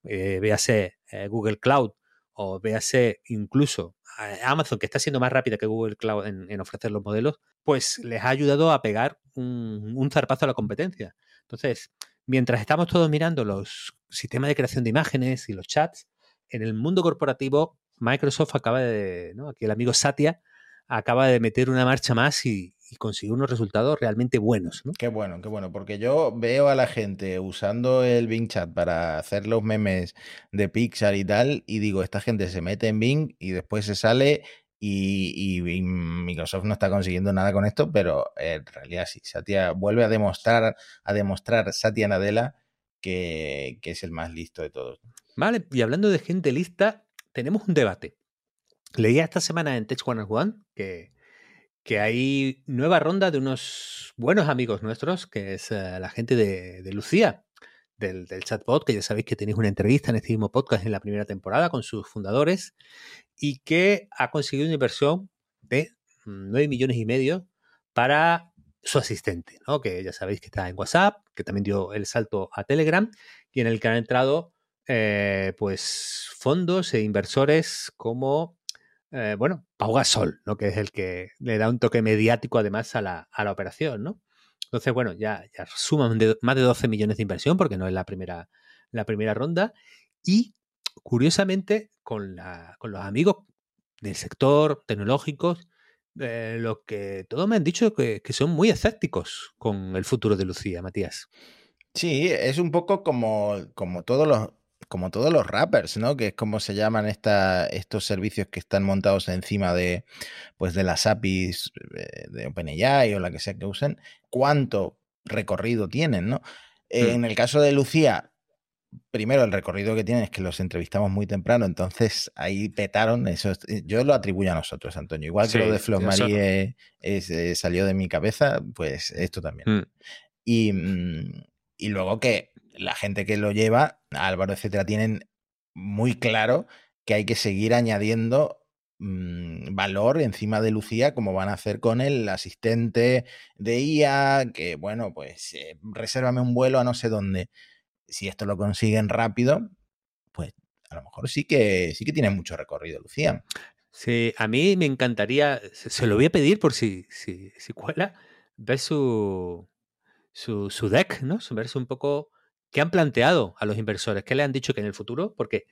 eh, véase eh, Google Cloud o véase incluso Amazon, que está siendo más rápida que Google Cloud en, ofrecer los modelos, pues les ha ayudado a pegar un, zarpazo a la competencia. Entonces, mientras estamos todos mirando los sistemas de creación de imágenes y los chats, en el mundo corporativo, Microsoft acaba de, aquí el amigo Satya acaba de meter una marcha más y, conseguir unos resultados realmente buenos. ¿no? Qué bueno, qué bueno, porque yo veo a la gente usando el Bing Chat para hacer los memes de Pixar y tal, y digo, esta gente se mete en Bing y después se sale y, Microsoft no está consiguiendo nada con esto, pero en realidad sí, Satya vuelve a demostrar, a demostrar Satya Nadella que, que es el más listo de todos. Vale, y hablando de gente lista, tenemos un debate. Leía esta semana en Tech One que, que hay nueva ronda de unos buenos amigos nuestros, que es eh, la gente de, Lucía, del, chatbot, que ya sabéis que tenéis una entrevista en este mismo podcast en la primera temporada con sus fundadores, y que ha conseguido una inversión de 9 millones y medio para su asistente, ¿no? que ya sabéis que está en WhatsApp, que también dio el salto a Telegram, y en el que han entrado eh, pues fondos e inversores como, eh, bueno, Pau Gasol, ¿no? que es el que le da un toque mediático además a la, a la operación, ¿no? Entonces, bueno, ya, ya suman más de 12 millones de inversión porque no es la primera, la primera ronda. Y curiosamente, con, la, con los amigos del sector tecnológico, eh, lo que todos me han dicho que, que son muy escépticos con el futuro de Lucía, Matías. Sí, es un poco como, como todos los como todos los rappers, ¿no? Que es como se llaman esta, estos servicios que están montados encima de, pues de las APIs eh, de OpenAI o la que sea que usen, cuánto recorrido tienen, ¿no? Hmm. En el caso de Lucía, primero el recorrido que tienen es que los entrevistamos muy temprano, entonces ahí petaron, eso yo lo atribuyo a nosotros, Antonio. Igual que lo de Flo Marie eh, salió de mi cabeza, pues esto también. Hmm. Y, mm, y luego que la gente que lo lleva, Álvaro, etcétera, tienen muy claro que hay que seguir añadiendo mm, valor encima de Lucía, como van a hacer con el asistente de IA, que bueno, pues eh, resérvame un vuelo a no sé dónde. Si esto lo consiguen rápido, pues a lo mejor sí que sí que tiene mucho recorrido, Lucía. Sí, a mí me encantaría, se, lo voy a pedir por si, si, si cuela, ver su, su, su deck, ¿no? Verse un poco ¿Qué han planteado a los inversores? ¿Qué le han dicho que en el futuro? Porque,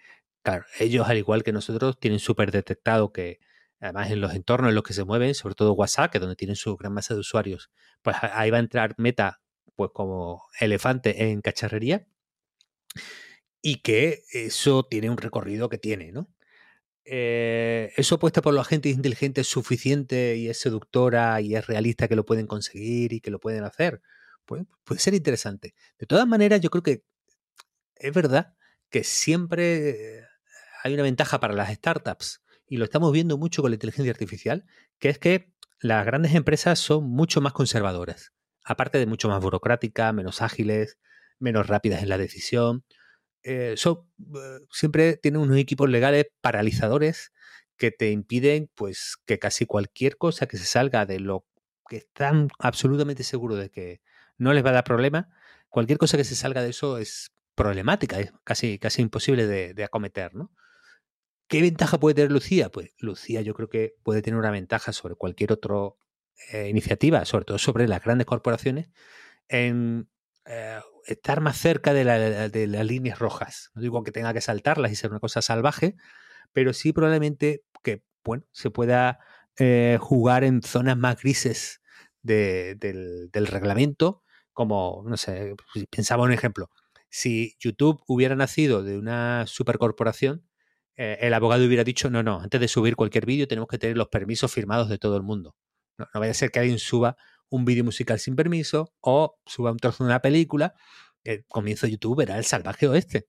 claro, ellos, al igual que nosotros, tienen súper detectado que, además en los entornos en los que se mueven, sobre todo WhatsApp, que donde tienen su gran masa de usuarios, pues ahí va a entrar Meta, pues como elefante en cacharrería, y que eso tiene un recorrido que tiene, ¿no? Eh, eso puesto por la gente inteligente es suficiente y es seductora y es realista que lo pueden conseguir y que lo pueden hacer puede, puede ser interesante. De todas maneras, yo creo que es verdad que siempre hay una ventaja para las startups y lo estamos viendo mucho con la inteligencia artificial, que es que las grandes empresas son mucho más conservadoras, aparte de mucho más burocráticas, menos ágiles, menos rápidas en la decisión. Eh, eh, siempre tienen unos equipos legales paralizadores que te impiden pues que casi cualquier cosa que se salga de lo que están absolutamente seguros de que no les va a dar problema. Cualquier cosa que se salga de eso es problemática, es casi, casi imposible de, acometer, ¿no? ¿Qué ventaja puede tener Lucía? Pues Lucía yo creo que puede tener una ventaja sobre cualquier otra eh, iniciativa, sobre todo sobre las grandes corporaciones, en eh, estar más cerca de, las líneas rojas. No digo que tenga que saltarlas y ser una cosa salvaje, pero sí probablemente que bueno, se pueda eh, jugar en zonas más grises del, reglamento, como, no sé, pensaba un ejemplo. Si YouTube hubiera nacido de una supercorporación, eh, el abogado hubiera dicho, no, no, antes de subir cualquier vídeo tenemos que tener los permisos firmados de todo el mundo. No, vaya a ser que alguien suba un vídeo musical sin permiso o suba un trozo de una película. El comienzo de YouTube era el salvaje oeste.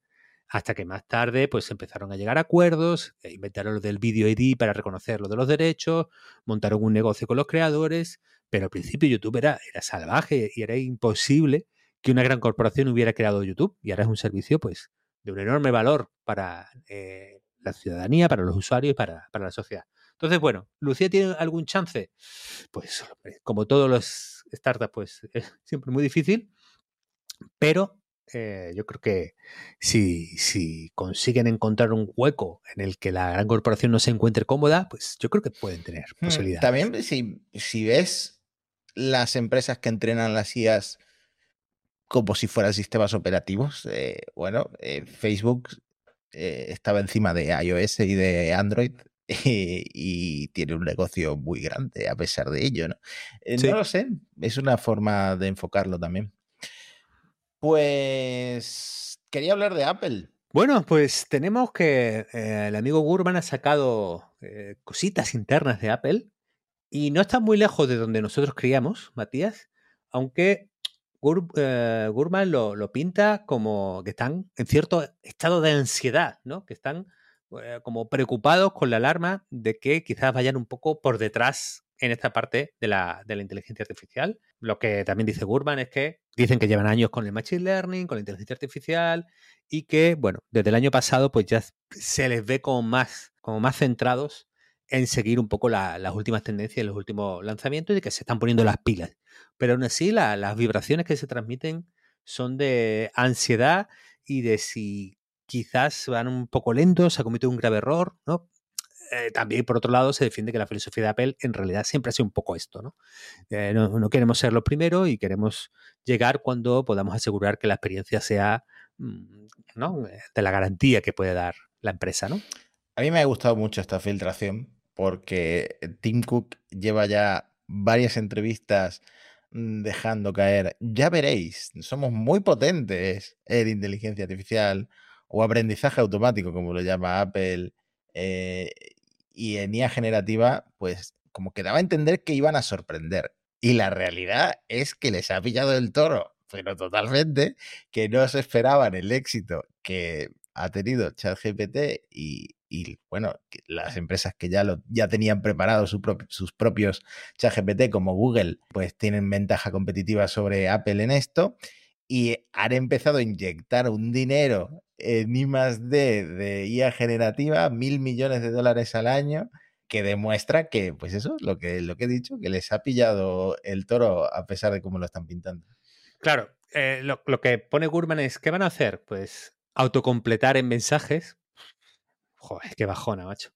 Hasta que más tarde pues empezaron a llegar acuerdos, e inventaron lo del video ID para reconocer lo de los derechos, montaron un negocio con los creadores, pero al principio YouTube era, era salvaje y era imposible que una gran corporación hubiera creado YouTube y ahora es un servicio pues de un enorme valor para eh, la ciudadanía, para los usuarios y para, la sociedad. Entonces, bueno, ¿Lucía tiene algún chance? Pues como todos los startups, pues [LAUGHS] es siempre muy difícil, pero eh, yo creo que si, si, consiguen encontrar un hueco en el que la gran corporación no se encuentre cómoda, pues yo creo que pueden tener hmm, posibilidades. También si, si ves las empresas que entrenan las IAS como si fueran sistemas operativos, eh, bueno, eh, Facebook estaba encima de iOS y de Android [LAUGHS] y, tiene un negocio muy grande a pesar de ello, ¿no? No lo sé, es una forma de enfocarlo también. Pues quería hablar de Apple. Bueno, pues tenemos que eh, el amigo Gurman ha sacado eh, cositas internas de Apple y no está muy lejos de donde nosotros creíamos, Matías, aunque eh, Gurman lo, pinta como que están en cierto estado de ansiedad, ¿no? Que están como preocupados con la alarma de que quizás vayan un poco por detrás en esta parte de la, de la, inteligencia artificial. Lo que también dice Gurman es que dicen que llevan años con el Machine Learning, con la inteligencia artificial y que, bueno, desde el año pasado pues ya se les ve como más, como más centrados en seguir un poco las últimas tendencias, los últimos lanzamientos y que se están poniendo las pilas. Pero aún así las vibraciones que se transmiten son de ansiedad y de si quizás van un poco lentos, se ha cometido un grave error, ¿no? Eh, también, por otro lado, se defiende que la filosofía de Apple en realidad siempre ha sido un poco esto, eh, ¿no? no, queremos ser los primeros y queremos llegar cuando podamos asegurar que la experiencia sea mm, ¿no? de la garantía que puede dar la empresa, ¿no? A mí me ha gustado mucho esta filtración porque Tim Cook lleva ya varias entrevistas mm, dejando caer, ya veréis, somos muy potentes en inteligencia artificial o aprendizaje automático, como lo llama Apple, eh, y en IA generativa, pues como que daba a entender que iban a sorprender. Y la realidad es que les ha pillado el toro, pero totalmente, que no se esperaban el éxito que ha tenido ChatGPT y, y bueno, las empresas que ya, lo, ya tenían preparados sus propios ChatGPT como Google, pues tienen ventaja competitiva sobre Apple en esto y han empezado a inyectar un dinero en I D de IA generativa, mil millones de dólares al año, que demuestra que, pues eso, lo que, lo que he dicho, que les ha pillado el toro a pesar de cómo lo están pintando. Claro, eh, lo, que pone Gurman es, ¿qué van a hacer? Pues autocompletar en mensajes. Joder, qué bajona, macho.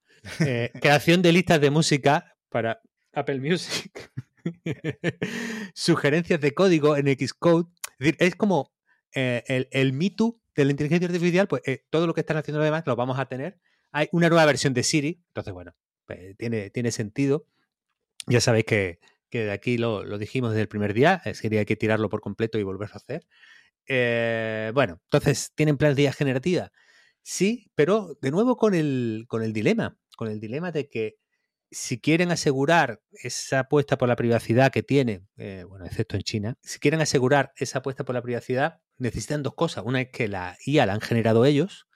Eh, [LAUGHS] creación de listas de música para Apple Music. [LAUGHS] Sugerencias de código en Xcode. Es decir, es como eh, el, el Me de la inteligencia artificial, pues eh, todo lo que están haciendo los demás lo vamos a tener. Hay una nueva versión de Siri, entonces, bueno, pues, tiene, tiene sentido. Ya sabéis que, de aquí lo, dijimos desde el primer día, eh, sería que tirarlo por completo y volverlo a hacer. bueno, entonces, ¿tienen planes de IA generativa? Sí, pero de nuevo con el, con el dilema, con el dilema de que si quieren asegurar esa apuesta por la privacidad que tiene, eh, bueno, excepto en China, si quieren asegurar esa apuesta por la privacidad, necesitan dos cosas. Una es que la IA la han generado ellos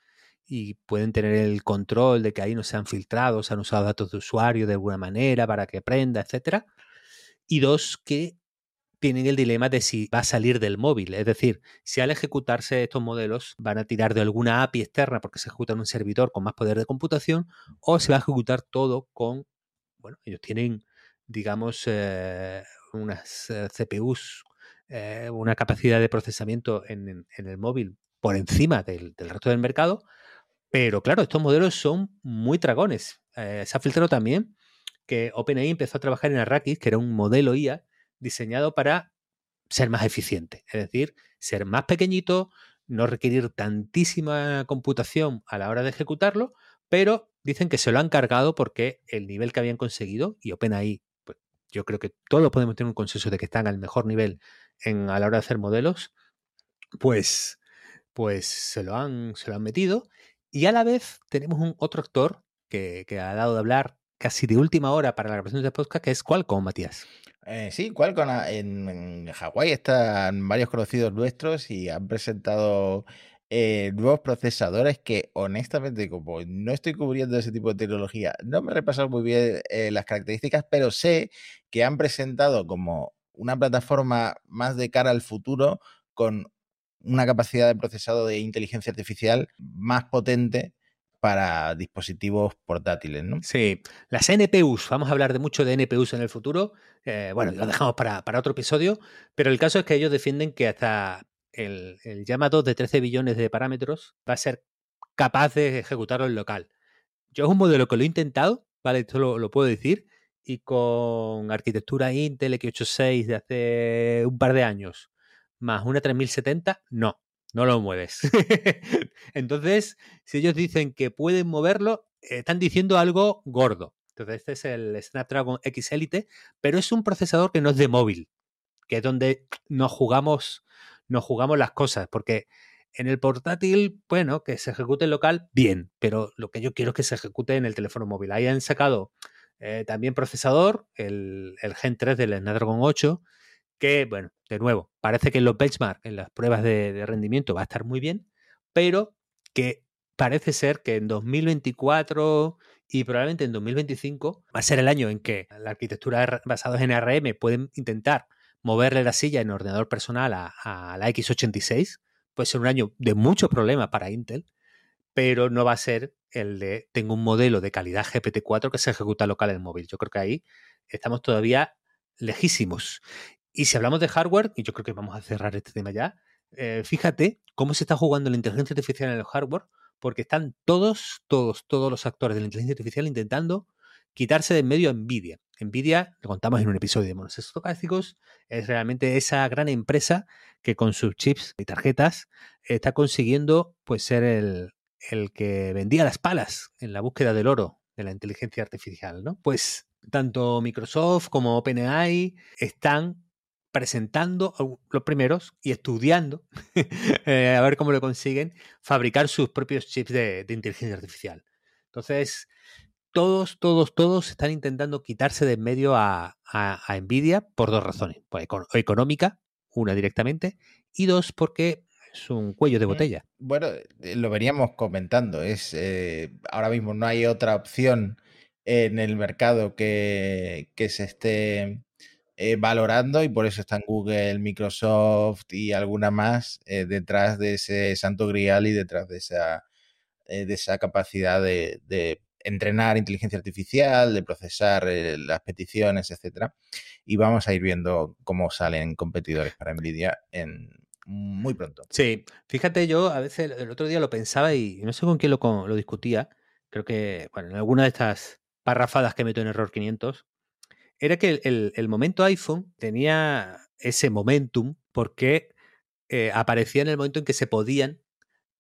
y pueden tener el control de que ahí no se han filtrado, se han usado datos de usuario de alguna manera para que aprenda, etcétera. Y dos, que tienen el dilema de si va a salir del móvil. Es decir, si al ejecutarse estos modelos van a tirar de alguna API externa porque se ejecuta en un servidor con más poder de computación o se va a ejecutar todo con bueno, ellos tienen, digamos, eh, unas eh, CPUs, eh, una capacidad de procesamiento en, el móvil por encima del, resto del mercado, pero claro, estos modelos son muy dragones. se ha filtrado también que OpenAI empezó a trabajar en Arrakis, que era un modelo IA diseñado para ser más eficiente, es decir, ser más pequeñito, no requerir tantísima computación a la hora de ejecutarlo, pero dicen que se lo han cargado porque el nivel que habían conseguido, y OpenAI pues, yo creo que todos podemos tener un consenso de que están al mejor nivel en, a la hora de hacer modelos, pues, pues se, lo han, se lo han metido. Y a la vez tenemos un otro actor que, que ha dado de hablar casi de última hora para la grabación de este podcast, que es Qualcomm, Matías. Eh, sí, Qualcomm en, en Hawái están varios conocidos nuestros y han presentado eh, nuevos procesadores que honestamente como no estoy cubriendo ese tipo de tecnología, no me he repasado muy bien eh, las características, pero sé que han presentado como una plataforma más de cara al futuro con una capacidad de procesado de inteligencia artificial más potente para dispositivos portátiles, ¿no? Sí, las NPUs, vamos a hablar de mucho de NPUs en el futuro, eh, bueno, lo dejamos para, para, otro episodio, pero el caso es que ellos defienden que hasta el, el llamado de 13 billones de parámetros va a ser capaz de ejecutarlo en local. Yo es un modelo que lo he intentado, ¿vale? Esto lo, lo puedo decir, y con arquitectura Intel X86 de hace un par de años, más una 3070, no, no lo mueves. [LAUGHS] Entonces, si ellos dicen que pueden moverlo, están diciendo algo gordo. Entonces, este es el Snapdragon X Elite, pero es un procesador que no es de móvil, que es donde nos jugamos, nos jugamos las cosas, porque en el portátil, bueno, que se ejecute en local, bien, pero lo que yo quiero es que se ejecute en el teléfono móvil. Ahí han sacado eh, también procesador, el, el Gen 3 del Snapdragon 8, que, bueno, de nuevo, parece que en los benchmarks, en las pruebas de, de, rendimiento va a estar muy bien, pero que parece ser que en 2024 y probablemente en 2025 va a ser el año en que la arquitectura basada en ARM pueden intentar moverle la silla en ordenador personal a, a la x86. Puede ser un año de muchos problemas para Intel, pero no va a ser el de tengo un modelo de calidad GPT-4 que se ejecuta local en el móvil. Yo creo que ahí estamos todavía lejísimos. Y si hablamos de hardware, y yo creo que vamos a cerrar este tema ya, eh, fíjate cómo se está jugando la inteligencia artificial en el hardware, porque están todos, todos, todos los actores de la inteligencia artificial intentando quitarse de en medio a Nvidia. Nvidia, lo contamos en un episodio de Monos Estocásticos, es realmente esa gran empresa que con sus chips y tarjetas está consiguiendo pues ser el, el que vendía las palas en la búsqueda del oro de la inteligencia artificial, ¿no? Pues tanto Microsoft como OpenAI están presentando los primeros y estudiando, [LAUGHS] eh, a ver cómo lo consiguen, fabricar sus propios chips de, inteligencia artificial. Entonces, todos, todos, todos están intentando quitarse de en medio a, a, a, Nvidia por dos razones. Pues, económica, una directamente, y dos, porque es un cuello de botella. Bueno, eh, lo veníamos comentando. Es eh, ahora mismo no hay otra opción en el mercado que, que se esté eh, valorando y por eso están Google, Microsoft y alguna más eh, detrás de ese santo grial y detrás de esa, eh, de esa capacidad de, de, entrenar inteligencia artificial, de procesar las peticiones, etcétera. Y vamos a ir viendo cómo salen competidores para Nvidia en muy pronto. Sí, fíjate, yo a veces el otro día lo pensaba y no sé con quién lo, lo discutía. Creo que, bueno, en alguna de estas parrafadas que meto en Error 500, era que el, el, momento iPhone tenía ese momentum porque eh, aparecía en el momento en que se podían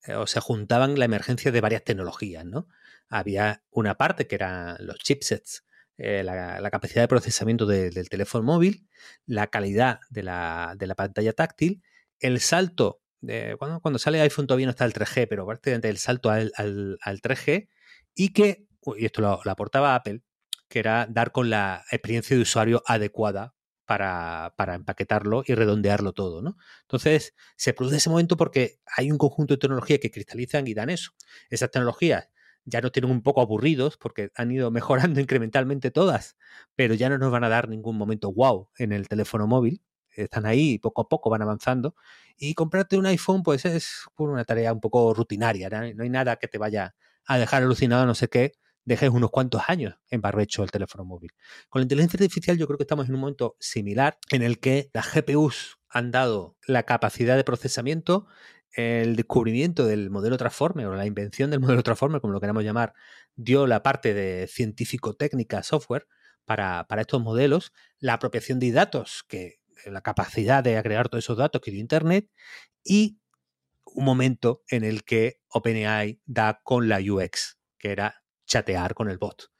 eh, o se juntaban la emergencia de varias tecnologías, ¿no? Había una parte que eran los chipsets, eh, la, capacidad de procesamiento de, del teléfono móvil, la calidad de la, de la pantalla táctil, el salto, de, cuando, sale iPhone todavía no está el 3G, pero prácticamente el salto al, al, al 3G, y que, y esto lo, lo aportaba Apple, que era dar con la experiencia de usuario adecuada para, para, empaquetarlo y redondearlo todo, ¿no? Entonces, se produce ese momento porque hay un conjunto de tecnologías que cristalizan y dan eso. Esas tecnologías ya nos tienen un poco aburridos porque han ido [LAUGHS] mejorando incrementalmente todas, pero ya no nos van a dar ningún momento wow en el teléfono móvil. Están ahí poco a poco van avanzando. Y comprarte un iPhone, pues es una tarea un poco rutinaria. ¿no? no hay nada que te vaya a dejar alucinado, no sé qué, dejes unos cuantos años en barbecho el teléfono móvil. Con la inteligencia artificial yo creo que estamos en un momento similar en el que las GPUs han dado la capacidad de procesamiento, el descubrimiento del modelo Transformer o la invención del modelo Transformer, como lo queramos llamar, dio la parte de científico-técnica software para, para estos modelos, la apropiación de datos, que la capacidad de agregar todos esos datos que dio Internet y un momento en el que OpenAI da con la UX, que era chatear con el bot.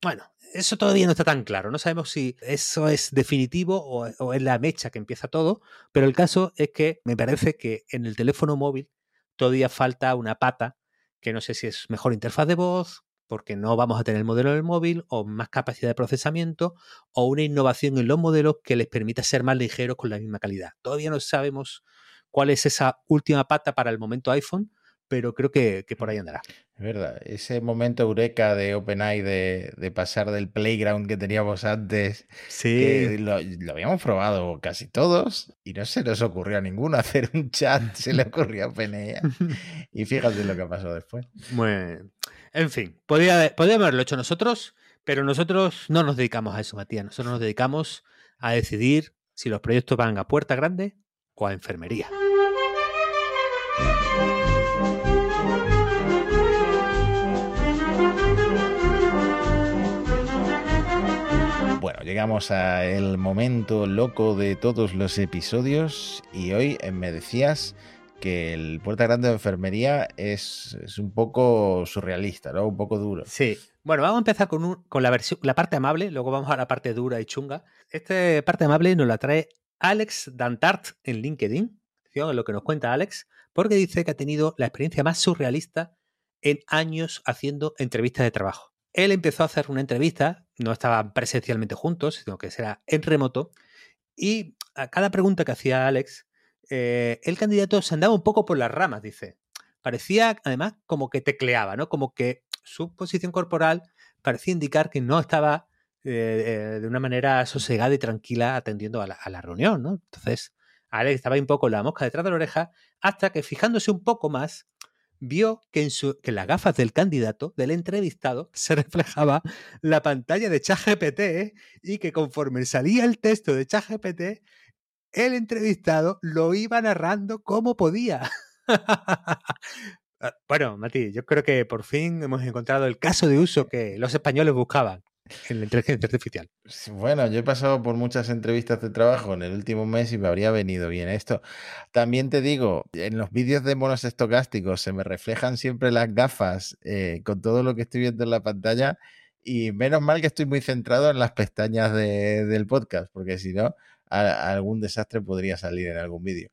Bueno, eso todavía no está tan claro. No sabemos si eso es definitivo o, es la mecha que empieza todo, pero el caso es que me parece que en el teléfono móvil todavía falta una pata que no sé si es mejor interfaz de voz, porque no vamos a tener el modelo del móvil, o más capacidad de procesamiento, o una innovación en los modelos que les permita ser más ligeros con la misma calidad. Todavía no sabemos cuál es esa última pata para el momento iPhone, pero creo que, por ahí andará. Es verdad, ese momento eureka de OpenAI de, de pasar del playground que teníamos antes, sí. lo, habíamos probado casi todos y no se nos ocurrió a ninguno [LAUGHS] hacer un chat, se le ocurrió a OpenAI. [LAUGHS] y fíjate lo que pasó después. Bueno, en fin, podría, podríamos haberlo hecho nosotros, pero nosotros no nos dedicamos a eso, Matías. Nosotros nos dedicamos a decidir si los proyectos van a puerta grande o a enfermería. Bueno, llegamos al momento loco de todos los episodios y hoy eh, me decías que el Puerta Grande de Enfermería es, un poco surrealista, ¿no? Un poco duro. Sí. Bueno, vamos a empezar con, con la, versión, la parte amable, luego vamos a la parte dura y chunga. Esta parte amable nos la trae Alex Dantart en LinkedIn, en lo que nos cuenta Alex, porque dice que ha tenido la experiencia más surrealista en años haciendo entrevistas de trabajo. Él empezó a hacer una entrevista, no estaban presencialmente juntos, sino que será en remoto, y a cada pregunta que hacía Alex, eh, el candidato se andaba un poco por las ramas, dice. Parecía, además, como que tecleaba, ¿no? Como que su posición corporal parecía indicar que no estaba eh, eh, de una manera sosegada y tranquila atendiendo a la, reunión, ¿no? Entonces, Alex estaba un poco la mosca detrás de la oreja, hasta que fijándose un poco más, vio que en, su, que las gafas del candidato, del entrevistado, se reflejaba la pantalla de ChatGPT y que conforme salía el texto de ChatGPT, el entrevistado lo iba narrando como podía. Ah, bueno, Mati, yo creo que por fin hemos encontrado el caso de uso que los españoles buscaban en la inteligencia artificial. Bueno, yo he pasado por muchas entrevistas de trabajo en el último mes y me habría venido bien esto. También te digo, en los vídeos de monos estocásticos se me reflejan siempre las gafas eh, con todo lo que estoy viendo en la pantalla y menos mal que estoy muy centrado en las pestañas del podcast, porque si no, algún desastre podría salir en algún vídeo.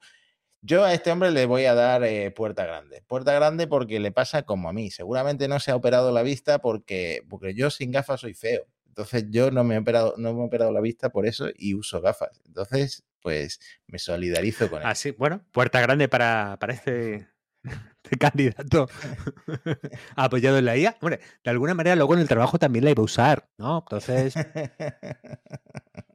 Yo a este hombre le voy a dar eh, puerta grande. Puerta grande porque le pasa como a mí. Seguramente no se ha operado la vista porque, porque yo sin gafas soy feo. Entonces yo no me he operado, no me he operado la vista por eso y uso gafas. Entonces, pues me solidarizo con él. Así, bueno, puerta grande para, para este, [LAUGHS] este candidato apoyado en la IA. Hombre, de alguna manera luego en el trabajo también la iba a usar, ¿no? Entonces. [LAUGHS]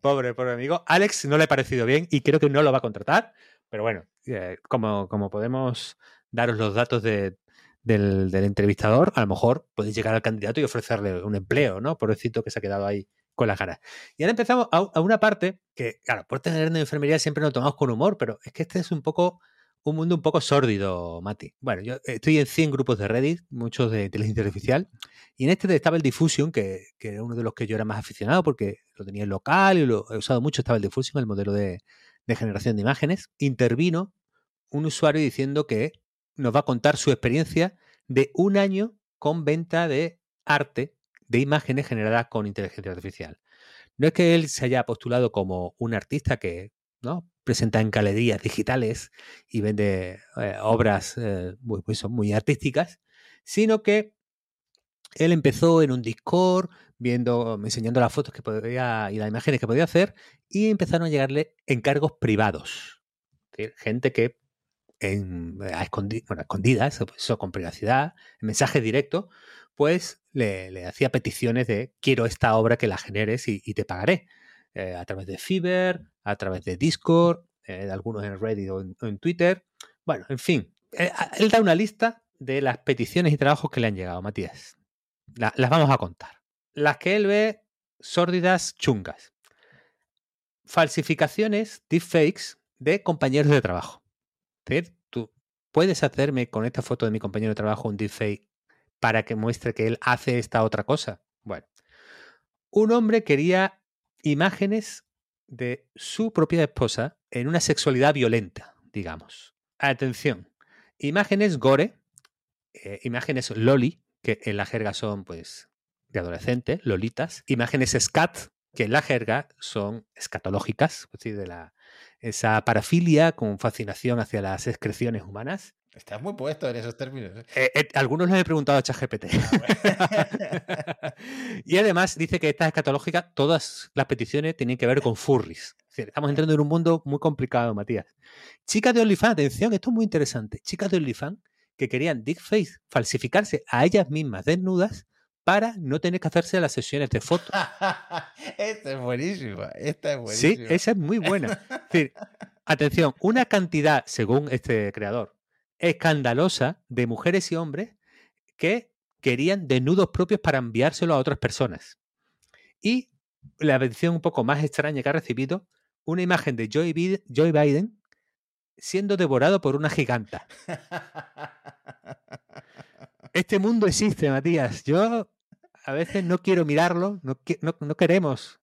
pobre, pobre amigo. Alex no le ha parecido bien y creo que no lo va a contratar. Pero bueno, eh, como, como podemos daros los datos del, entrevistador, a lo mejor podéis llegar al candidato y ofrecerle un empleo, ¿no? Pobrecito que se ha quedado ahí con las ganas. Y ahora empezamos a, una parte que, claro, por tener en enfermería siempre lo tomamos con humor, pero es que este es un poco un mundo un poco sórdido, Mati. Bueno, yo estoy en 100 grupos de Reddit, muchos de inteligencia artificial, y en este estaba el Diffusion, que, que, era uno de los que yo era más aficionado porque lo tenía en local y lo he usado mucho, estaba el Diffusion, el modelo de, de generación de imágenes. Intervino un usuario diciendo que nos va a contar su experiencia de un año con venta de arte de imágenes generadas con inteligencia artificial. No es que él se haya postulado como un artista que ¿no? Presenta en galerías digitales y vende eh, obras eh, muy, muy, artísticas, sino que él empezó en un Discord, viendo, enseñando las fotos que podía y las imágenes que podía hacer, y empezaron a llegarle encargos privados. gente que en, a escondidas, eso, con privacidad, en mensaje directo, pues le, hacía peticiones de quiero esta obra que la generes y, te pagaré. Eh, a través de Fiverr, a través de Discord, eh, algunos en Reddit o en, Twitter. Bueno, en fin, eh, él da una lista de las peticiones y trabajos que le han llegado, Matías. las vamos a contar. Las que él ve sórdidas chungas. Falsificaciones, deepfakes de compañeros de trabajo. Tú puedes hacerme con esta foto de mi compañero de trabajo un deepfake para que muestre que él hace esta otra cosa. Bueno, un hombre quería imágenes de su propia esposa en una sexualidad violenta, digamos. Atención, imágenes gore, eh, imágenes loli, que en la jerga son pues de adolescentes, lolitas, imágenes scat, que en la jerga son escatológicas, es decir, de la, esa parafilia con fascinación hacia las excreciones humanas. Estás muy puesto en esos términos. ¿eh? Eh, eh, algunos les he preguntado a ChatGPT. Ah, [LAUGHS] y además dice que esta escatológica, todas las peticiones tienen que ver con furries. estamos entrando en un mundo muy complicado, Matías. Chicas de OnlyFans, atención, esto es muy interesante. Chicas de OnlyFans que querían deepfake, falsificarse a ellas mismas desnudas para no tener que hacerse las sesiones de fotos. [LAUGHS] esta es buenísima, esta es buenísima. Sí, esa es muy buena. atención, una cantidad, según este creador, escandalosa de mujeres y hombres que querían desnudos propios para enviárselo a otras personas. Y la petición un poco más extraña que ha recibido, una imagen de Joe Biden siendo devorado por una giganta. Este mundo existe, Matías. Yo a veces no quiero mirarlo, no, no, queremos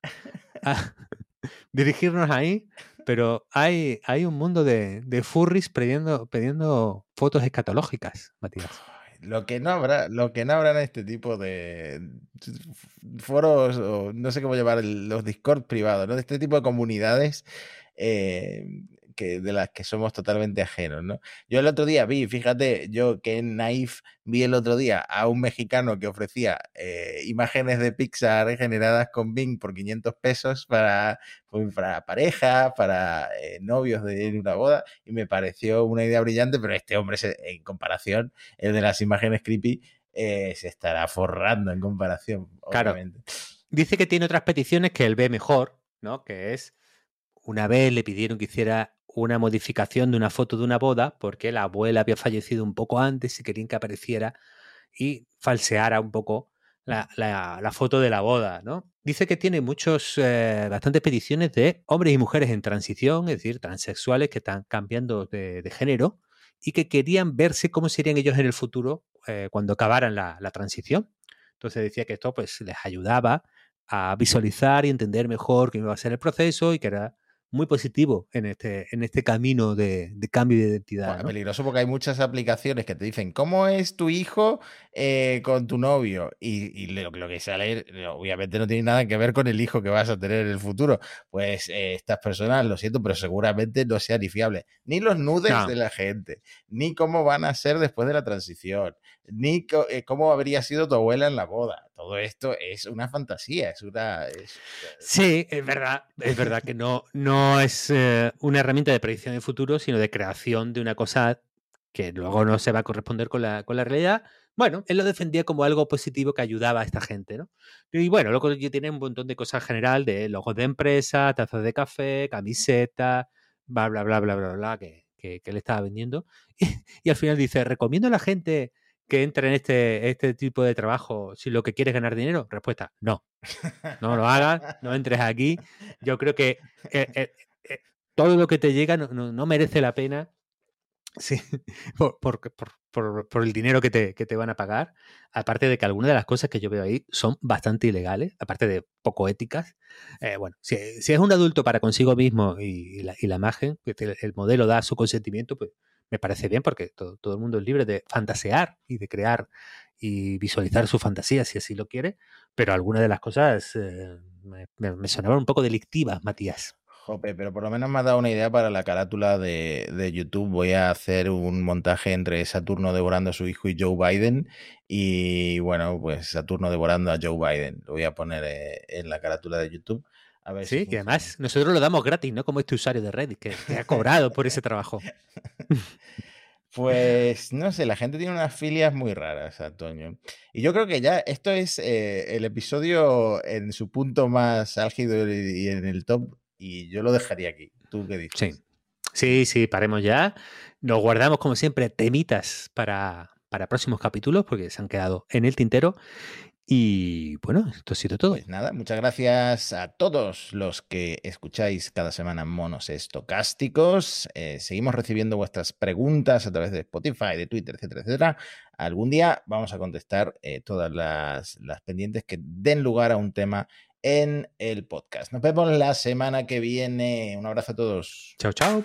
ah, [LAUGHS] dirigirnos ahí, pero hay, hay un mundo de, de furries pidiendo, pidiendo fotos escatológicas, Matías. Lo que no habrá, lo que no habrá en este tipo de foros, o no sé cómo llamar, los Discord privados, ¿no? De este tipo de comunidades eh, de las que somos totalmente ajenos, ¿no? Yo el otro día vi, fíjate, yo que en Naif vi el otro día a un mexicano que ofrecía eh, imágenes de Pixar generadas con Bing por 500 pesos para, pues, para pareja, para eh, novios de una boda, y me pareció una idea brillante, pero este hombre, en comparación, el de las imágenes creepy, eh, se estará forrando en comparación. Claro. Dice que tiene otras peticiones que él ve mejor, ¿no? Que es una vez le pidieron que hiciera una modificación de una foto de una boda porque la abuela había fallecido un poco antes y querían que apareciera y falseara un poco la, foto de la boda, ¿no? Dice que tiene muchos, eh, bastantes peticiones de hombres y mujeres en transición, es decir, transexuales que están cambiando de, género y que querían verse cómo serían ellos en el futuro eh, cuando acabaran la, la, transición. Entonces decía que esto pues les ayudaba a visualizar y entender mejor qué iba a ser el proceso y que era muy positivo en este, en este camino de, cambio de identidad. Peligroso porque hay muchas aplicaciones que te dicen cómo es tu hijo eh, con tu novio y, lo, que sale obviamente no tiene nada que ver con el hijo que vas a tener en el futuro. Pues eh, estas personas, lo siento, pero seguramente no sean ni fiables. Ni los nudes de la gente, ni cómo van a ser después de la transición, ni eh, cómo habría sido tu abuela en la boda. Todo esto es una fantasía, es una... Sí, es verdad, es verdad que no, no es eh, una herramienta de predicción de futuro, sino de creación de una cosa que luego no se va a corresponder con la, con la realidad. Bueno, él lo defendía como algo positivo que ayudaba a esta gente, ¿no? Y bueno, luego tiene un montón de cosas general de logos de empresa, tazas de café, camiseta, bla, bla, bla, bla, bla, bla, que, que, él estaba vendiendo. [LAUGHS] y, al final dice, recomiendo a la gente que entre en este, este tipo de trabajo si lo que quieres es ganar dinero? Respuesta, no. No lo hagas, no entres aquí. Yo creo que eh, eh, eh, todo lo que te llega no, merece la pena sí, [LAUGHS] por, por, el dinero que te, que te, van a pagar. Aparte de que algunas de las cosas que yo veo ahí son bastante ilegales, aparte de poco éticas. bueno, si, si, es un adulto para consigo mismo y, la, y la, imagen, que el modelo da su consentimiento, pues me parece bien porque todo, el mundo es libre de fantasear y de crear y visualizar su fantasía si así lo quiere, pero algunas de las cosas eh, me, sonaban un poco delictivas, Matías. Jope, pero por lo menos me ha dado una idea para la carátula de, de, YouTube. Voy a hacer un montaje entre Saturno devorando a su hijo y Joe Biden. Y bueno, pues Saturno devorando a Joe Biden. Lo voy a poner eh, en la carátula de YouTube sí, que además nosotros lo damos gratis, ¿no? Como este usuario de Reddit que, ha cobrado por ese trabajo. [LAUGHS] Pues no sé, la gente tiene unas filias muy raras, Antonio. Y yo creo que ya esto es eh, el episodio en su punto más álgido y en el top, y yo lo dejaría aquí. ¿Tú qué dices? Sí, sí, sí paremos ya. Nos guardamos, como siempre, temitas para, para próximos capítulos, porque se han quedado en el tintero. Y bueno, esto ha sido todo. Pues nada, muchas gracias a todos los que escucháis cada semana monos estocásticos. Eh, seguimos recibiendo vuestras preguntas a través de Spotify, de Twitter, etcétera, etcétera. Algún día vamos a contestar eh, todas las, las pendientes que den lugar a un tema en el podcast. Nos vemos la semana que viene. Un abrazo a todos. Chao, chao.